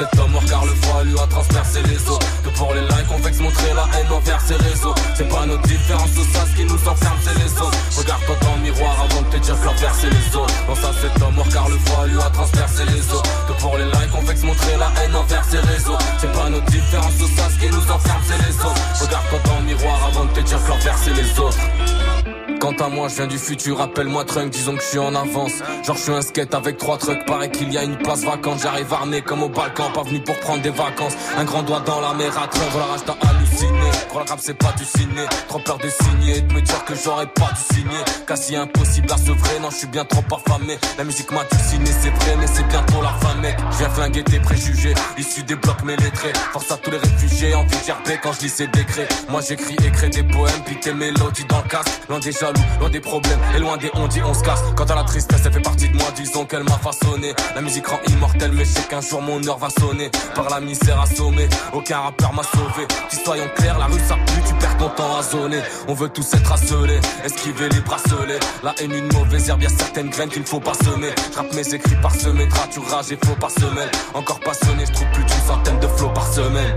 Cet homme car le froid lui a transpercé les os. Que pour les likes on se montrer la haine envers ses réseaux. C'est pas notre différence ça ce qui nous enferme c'est les autres. Regarde-toi dans le miroir avant de te dire que l'enfer c'est les autres. Pense à cet homme car le froid lui a transpercé les os. Que pour les likes on se montrer la haine envers ses réseaux. C'est pas notre différence ça ce qui nous enferme c'est les autres. Regarde-toi dans le miroir avant de te dire que l'enfer c'est les autres Quant à moi, je viens du futur, appelle-moi Trunk, disons que je suis en avance. Genre, je suis un skate avec trois trucks, paraît qu'il y a une place vacante. J'arrive armé comme au Balkan, pas venu pour prendre des vacances. Un grand doigt dans la mer à Trunk, la rage halluciné. Quand le rap c'est pas du ciné, trop peur de signer de me dire que j'aurais pas dû signer. Quasi impossible à se vrai, non, je suis bien trop affamé. La musique m'a ciné, c'est vrai, mais c'est bientôt la fin, mec. Je viens tes préjugés, issus des blocs mélétrés. Force à tous les réfugiés, envie de quand je lis ces décrets. Moi j'écris et crée des poèmes, puis mélodies dans le casque. Loin des jaloux, loin des problèmes et loin des on dit on se casse. Quant à la tristesse, elle fait partie de moi, disons qu'elle m'a façonné. La musique rend immortelle, mais je sais qu'un jour mon heure va sonner. Par la misère assommée, aucun rappeur m'a sauvé. Si soyons clairs, la ça pue, tu perds ton temps à zoner. On veut tous être asselés, esquiver les bracelets. La haine, une mauvaise herbe, y'a certaines graines qu'il ne faut pas semer. J'rappe mes écrits par semaine, rage et faux par semaine. Encore passionné, je trouve plus d'une centaine de flots par semaine.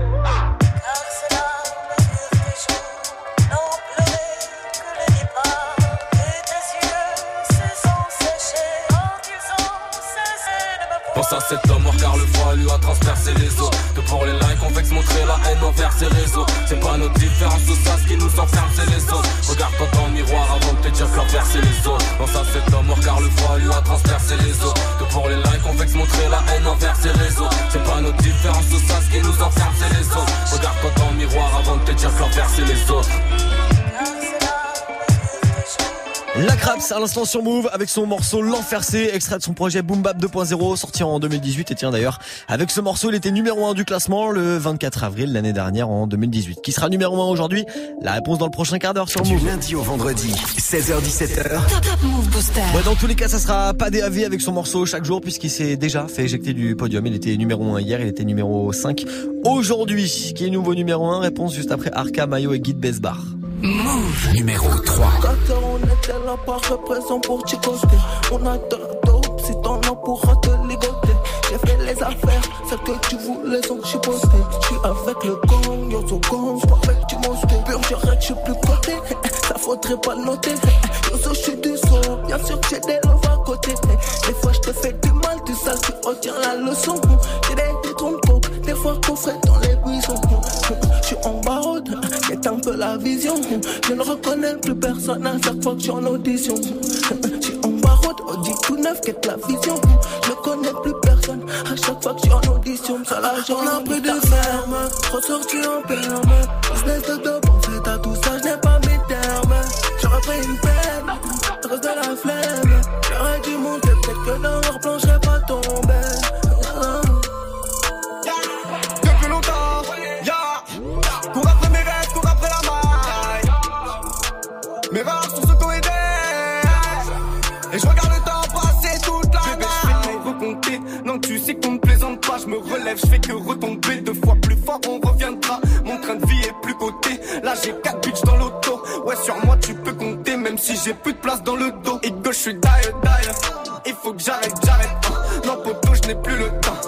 À cet homme mort car le froid lui a transpercé les os. Que pour les likes on se montrer la haine envers ses réseaux. C'est pas notre différence tout ça ce qui nous enferme c'est les autres Regarde-toi dans le miroir avant de te dire que l'enfer c'est les autres Pense à cet homme mort car le froid lui a transpercé les os. Que pour les likes on se montrer la haine envers ses réseaux. C'est pas notre différence tout ça ce qui nous enferme c'est les autres Regarde-toi dans le miroir avant de te dire que l'enfer c'est les autres La Craps à l'instant sur Move avec son morceau L'Enfercé, extrait de son projet Boom Bap 2.0 sorti en 2018 et tiens d'ailleurs avec ce morceau il était numéro 1 du classement le 24 avril l'année dernière en 2018. Qui sera numéro 1 aujourd'hui? La réponse dans le prochain quart d'heure sur Du Move. lundi au vendredi, 16h17h. Top, top Move Booster. Ouais, dans tous les cas, ça sera pas DAV avec son morceau chaque jour puisqu'il s'est déjà fait éjecter du podium. Il était numéro 1 hier, il était numéro 5 aujourd'hui. Qui est nouveau numéro 1 Réponse juste après Arca, Mayo et Guide Besbar. Move numéro 3. Était là présent pour chicoter. On a de la dope, si t'en as pourra te ligoter. J'ai fait les affaires, celles que tu voulais sont chipoter. J'suis avec le gang, yo so gang, j'suis pas avec du monstre. Pur, j'arrête, j'suis plus côté. [LAUGHS] Ça faudrait pas noter. [LAUGHS] Yo so j'suis du son, bien sûr que j'ai des love à côté. Des fois j'te fais du mal, du sale, tu retiens la leçon. J'ai des coke, des fois coffret dans la vision. Je ne reconnais plus personne à chaque fois que j'suis en audition. J'suis en barode, Audi tout neuf, quête la vision? Je ne connais plus personne à chaque fois que j'suis en audition. Ça la j'en ai pris de ferme, ressorti en perme. Business de dope, en fait à tout ça, je n'ai pas mes termes. J'aurais pris une peine, reste de la flemme. J'aurais dû monter, peut-être que dans Sais qu'on ne plaisante pas. Je me relève, je fais que retomber. Deux fois plus fort, on reviendra. Mon train de vie est plus coté. Là, j'ai quatre bitches dans l'auto. Ouais, sur moi, tu peux compter. Même si j'ai plus de place dans le dos. Et que je suis die, die. Il faut que j'arrête, j'arrête. Non, poteau, je n'ai plus le temps.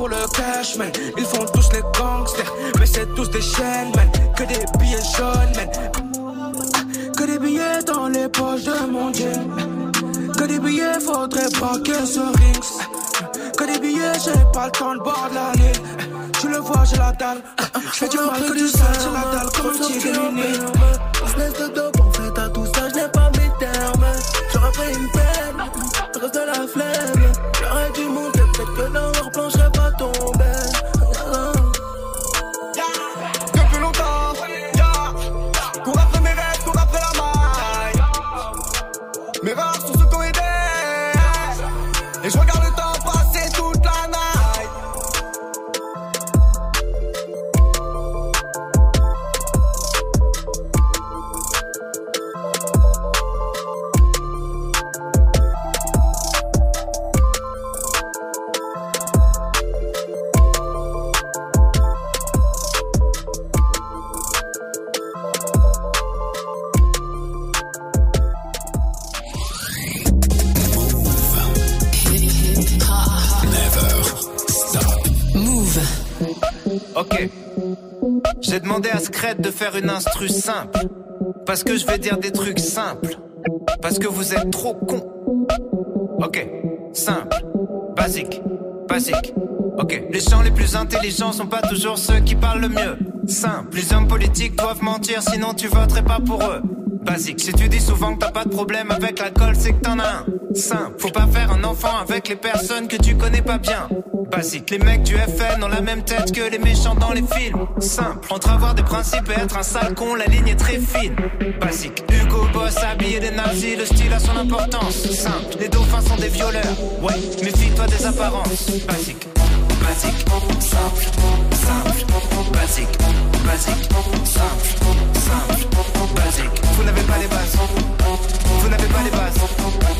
Pour le cash, man. Ils font tous les gangsters, mais c'est tous des chaînes, de faire une instru simple. Parce que je vais dire des trucs simples. Parce que vous êtes trop cons. Ok. Simple. Basique. Basique. Ok. Les gens les plus intelligents sont pas toujours ceux qui parlent le mieux. Simple. Les hommes politiques doivent mentir, sinon tu voterais pas pour eux. Basique. Si tu dis souvent que t'as pas de problème avec l'alcool, c'est que t'en as un. Simple. Faut pas faire un enfant avec les personnes que tu connais pas bien. Basique. Les mecs du FN ont la même tête que les méchants dans les films. Simple. Entre avoir des principes et être un sale con, la ligne est très fine. Basique. Hugo Boss habillé des nazis, le style a son importance. Simple. Les dauphins sont des violeurs. Ouais, méfie-toi des apparences. Basique. Basique. Simple. Simple. Basique. Basique. Simple. Simple. Basique. Vous n'avez pas les bases. Vous n'avez pas les bases.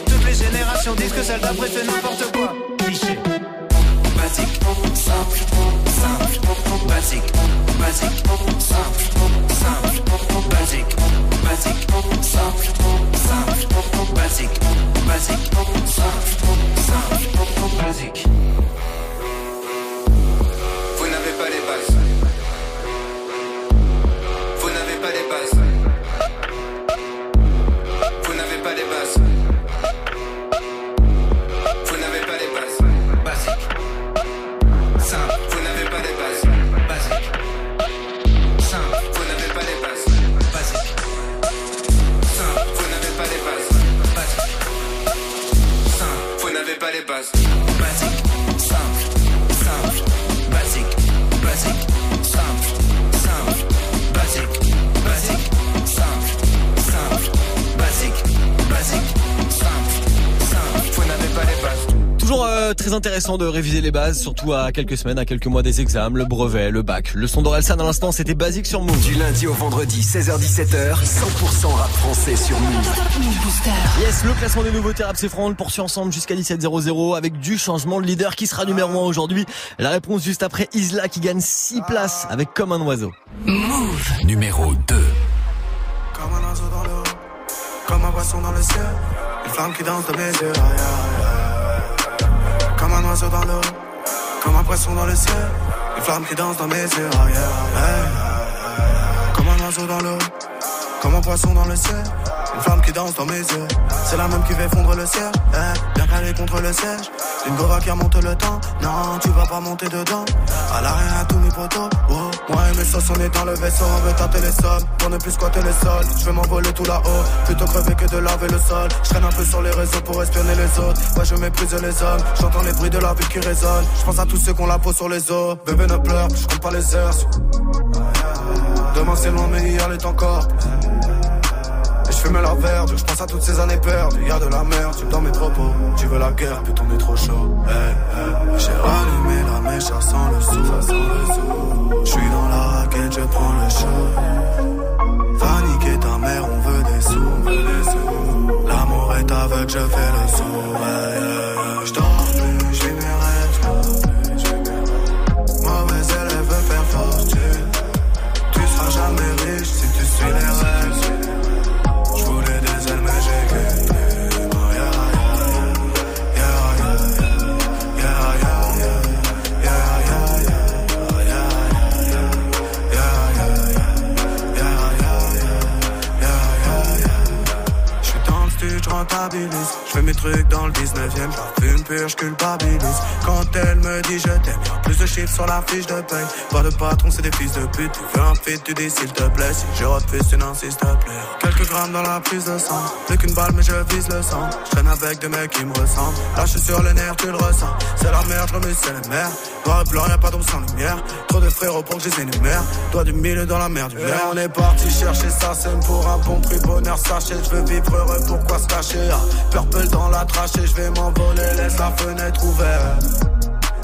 Les générations disent que celle d'après fait n'importe quoi, cliché. Basique, simple, simple, basique, basique, simple, simple, basique, basique, simple, simple, basique, basique, simple, simple, basique. Euh, très intéressant de réviser les bases, surtout à quelques semaines, à quelques mois des examens, le brevet, le bac. Le son d'Orelsan à l'instant, c'était basique sur Move. Du lundi au vendredi, 16h17h, 100% rap français sur Move. Yes, le classement des nouveautés rap c'est franc, on le poursuit ensemble jusqu'à 17h00 avec du changement de leader qui sera numéro 1 aujourd'hui. La réponse juste après Isla qui gagne 6 places avec Comme un oiseau. Move numéro 2. Comme un oiseau dans l'eau, comme un poisson dans le ciel, une flamme qui danse mes yeux. Un oiseau dans l'eau, comme un poisson dans le ciel, une flamme qui danse dans mes yeux. aïe, aïe. Comme un oiseau dans l'eau, comme un poisson dans le ciel, une flamme qui danse dans mes yeux. C'est la même qui fait fondre le ciel, eh, bien calée contre le siège. Une gova qui remonte le temps, non, tu vas pas monter dedans. À l'arrière à tous mes potos, oh. Moi et mes sauces, on est dans le vaisseau, on veut tâter les sommes pour ne plus squatter les sols. Je vais m'envoler tout là-haut, plutôt crever que de laver le sol. Je traîne un peu sur les réseaux pour espionner les autres. Ouais, je méprise les hommes, j'entends les bruits de la ville qui résonnent. Je pense à tous ceux qu'on la peau sur les os. Bébé ne pleure, je compte pas les heures. Demain c'est loin, mais hier est encore. Fume la verdure, je pense à toutes ces années perdues. Y'a de la merde dans mes propos. Tu veux la guerre, putain, on est trop chaud. Hey, hey. J'ai rallumé la mèche, ça sent le sou. Je suis dans la raquette, je prends le chaud. Va niquer ta mère, on veut des sous. on veut des sous. L'amour est aveugle, je fais le. Hey, yapabiliriz fais mes trucs dans le 19ème, je fume pur, je culpabilise. Quand elle me dit je t'aime, plus de chiffres sur la fiche de paye. Pas de patron, c'est des fils de pute. Tu veux un fit, tu dis s'il te plaît. Si je refuse, tu n'insistes plus. Quelques grammes dans la prise de sang. Plus qu'une balle, mais je vise le sang. Je traîne avec des mecs qui me ressemblent. Suis sur les nerfs, tu le ressens. C'est la merde, je c'est les mers. Noir et blanc, y'a pas d'ombre sans lumière. Trop de frérots pour que je les énumère. Toi du milieu dans la mer du verre. on est parti chercher ça, c'est pour un bon prix. Bonheur, sachez, je veux vivre heureux, pourquoi se cacher? Ah, dans la trachée, je vais m'envoler, laisse la fenêtre ouverte.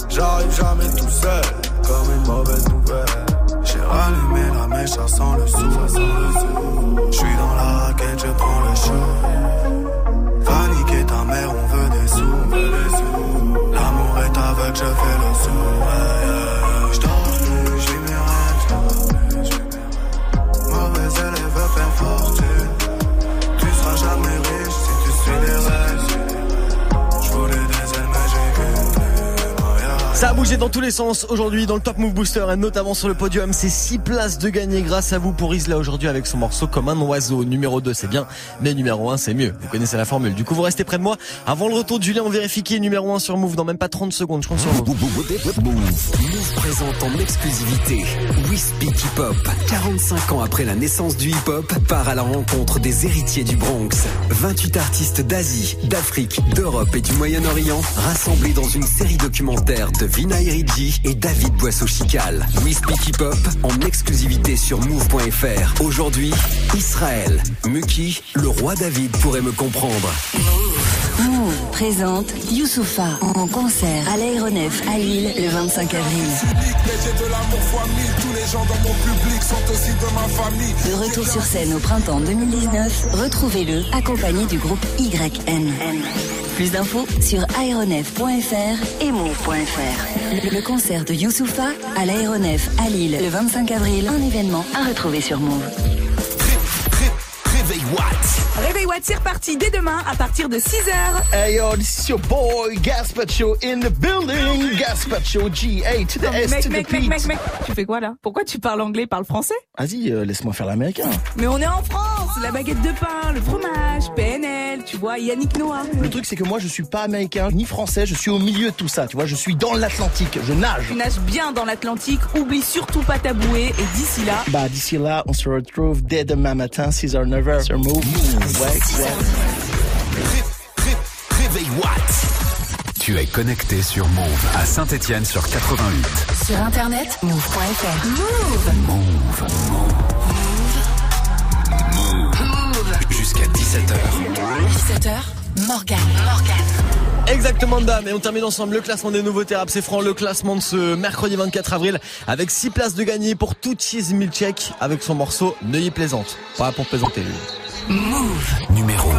J'arrive jamais tout seul, comme une mauvaise nouvelle. J'ai rallumé la mèche, ça sent le sou, ça sent le sou. Je suis dans la raquette, je prends le chaud. Va niquer ta mère, on veut des sous. L'amour est aveugle, je fais le saut. Ça a bougé dans tous les sens aujourd'hui dans le Top Move Booster et notamment sur le podium. C'est 6 places de gagner grâce à vous pour Isla aujourd'hui avec son morceau comme un oiseau. Numéro 2 c'est bien, mais numéro 1 c'est mieux. Vous connaissez la formule. Du coup vous restez près de moi. Avant le retour de Julien, on vérifie qui est numéro 1 sur Move dans même pas 30 secondes. Je compte sur vous. Move. Présente en exclusivité We Hip Hop. 45 ans après la naissance du hip hop, part à la rencontre des héritiers du Bronx. 28 artistes d'Asie, d'Afrique, d'Europe et du Moyen-Orient rassemblés dans une série documentaire de Vina Eridji et David Boisseau-Chical. We Speak Hip Hop en exclusivité sur Move.fr. Aujourd'hui, Israël. Muki, le roi David pourrait me comprendre. Présente Youssoufa en concert à l'aéronef à Lille le 25 avril. De retour sur scène au printemps 2019, retrouvez-le accompagné du groupe YN. Plus d'infos sur aéronef.fr et move.fr. Le, le concert de Youssoufa à l'aéronef à Lille le 25 avril, un événement à retrouver sur Move. Réveil Watt. Réveil Watt, c'est reparti dès demain à partir de 6h. Hey yo, this is your boy Gaspacho in the building. Gaspacho G A to the Non, S mec, to the mec, P. mec, mec, mec, tu fais quoi là? Pourquoi tu parles anglais, parle français? Vas-y, euh, laisse-moi faire l'américain. Mais on est en France, la baguette de pain, le fromage, PNL, tu vois, Yannick Noah. Le truc, c'est que moi, je suis pas américain ni français, je suis au milieu de tout ça, tu vois, je suis dans l'Atlantique, je nage. Tu nages bien dans l'Atlantique, oublie surtout pas ta bouée et d'ici là, Bah, d'ici là, on se retrouve dès demain matin, 6h, 9h, sur Move. Ouais, ouais. Réveil Watt. Tu es connecté sur Move à Saint-Étienne sur 88. Sur internet, move.fr. Move Move. Move. Jusqu'à 17h. 17h, Morgan. Morgan. Exactement, dame. Et on termine ensemble le classement des nouveautés rap. C'est franc, le classement de ce mercredi 24 avril avec 6 places de gagné pour tout Cheese Milchek avec son morceau Neuilly Plaisante. Pas pour plaisanter, lui. Move. Numéro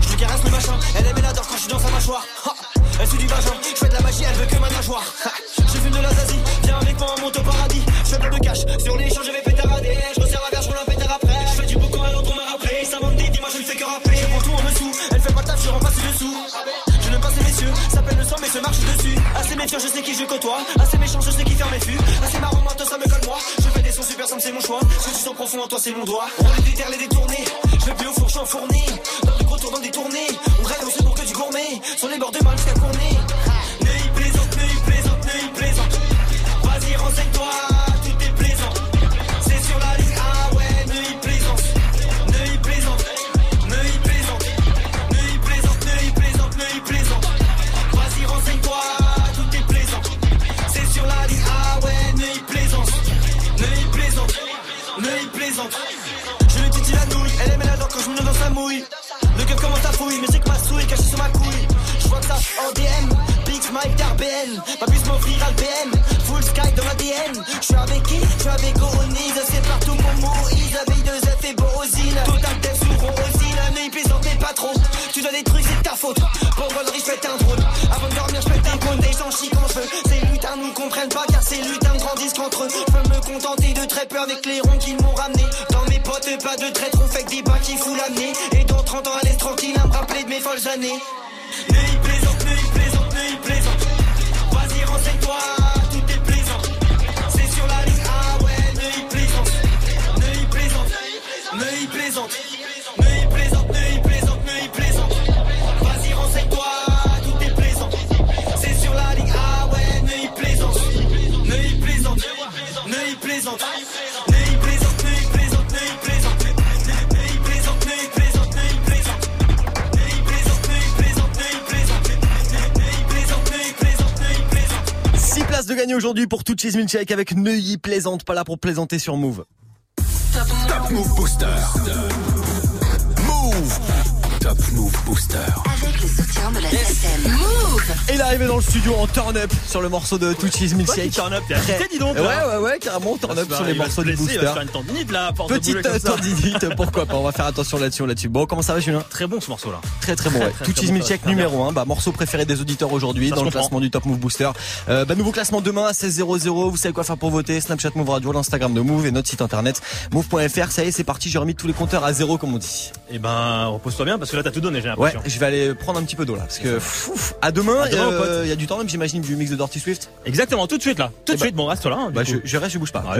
Je lui caresse le machin, elle aime et l'adore quand je suis dans sa mâchoire. Ha elle suit du vagin, je fais de la magie, elle veut que ma nageoire. Ha je fume de la zazie, viens avec moi, on monte au paradis. Je fais plein de cash, sur les champs je vais méfiant, je sais qui je côtoie. Assez méchant, je sais qui ferme mes fûts. Assez marrant, toi, ça me colle moi. Je fais des sons super simples, c'est mon choix. Que tu sens profond en toi, c'est mon doigt. On les déterre, les détourner. Je vais plus au four, je suis en fourni. Dans du gros tour, dans des tournées. On rêve, on se pour que du gourmet. Sur les bords de mal jusqu'à Cournay. D'RBN. Pas puisse m'offrir à l'BM, full sky dans l'ADN. Je suis avec qui? Je suis avec Oronise, c'est partout mon Moïse. Avec deux F et Borosine. Total Dev sous Rosine, un œil plaisante mais pas trop. Tu dois des trucs, c'est de ta faute. Pour volerie, je un drone. Avant de dormir, je pète un. Des gens chient quand je veux. Ces lutins nous comprennent pas car ces lutins grandissent qu'entre eux. Je peux me contenter de très peu avec les ronds qu'ils m'ont ramené. Dans mes potes, pas de traître, on fait que des bains qui fout l'amener. Et dans 30 ans, à l'aise tranquille, à me rappeler de mes folles années. 6 places de gagné aujourd'hui pour tout Cheese Milchek avec Neuilly Plaisante. Pas là pour plaisanter sur Move. Move. Top Move Booster. Avec le soutien de la SACEM. Move Et il est arrivé dans le studio en turn up sur le morceau de Two Cheese Milkshake. turn up, t'es dis donc, Ouais, ouais, ouais, carrément, turn up Il va sur les se morceaux du booster. se faire une tendinite là, Petite ça. tendinite, pourquoi pas, on va faire attention là-dessus, là-dessus. Bon, comment ça va, Julien? Très bon ce morceau là. Très très bon, ouais. Très Cheese Milkshake numéro 1, bah, morceau préféré des auditeurs aujourd'hui dans le classement du Top Move Booster. Euh, bah, nouveau classement demain à 16h00, vous savez quoi faire pour voter, Snapchat Move Radio, l'Instagram de Move et notre site internet move.fr. Ça y est, c'est parti, j'ai remis tous les compteurs à zéro comme on dit. Et ben, repose-toi bien parce que là t'as tout donné, j'ai Ouais, l'impression. je vais aller prendre un petit peu d'eau là, parce que pfff, à demain, euh, il y a du temps même, j'imagine, du mix de Dirty Swift. Exactement, tout de suite là. Tout de Eh bah- suite, bon, reste là. hein, Bah, je, je reste, je bouge pas. Ouais,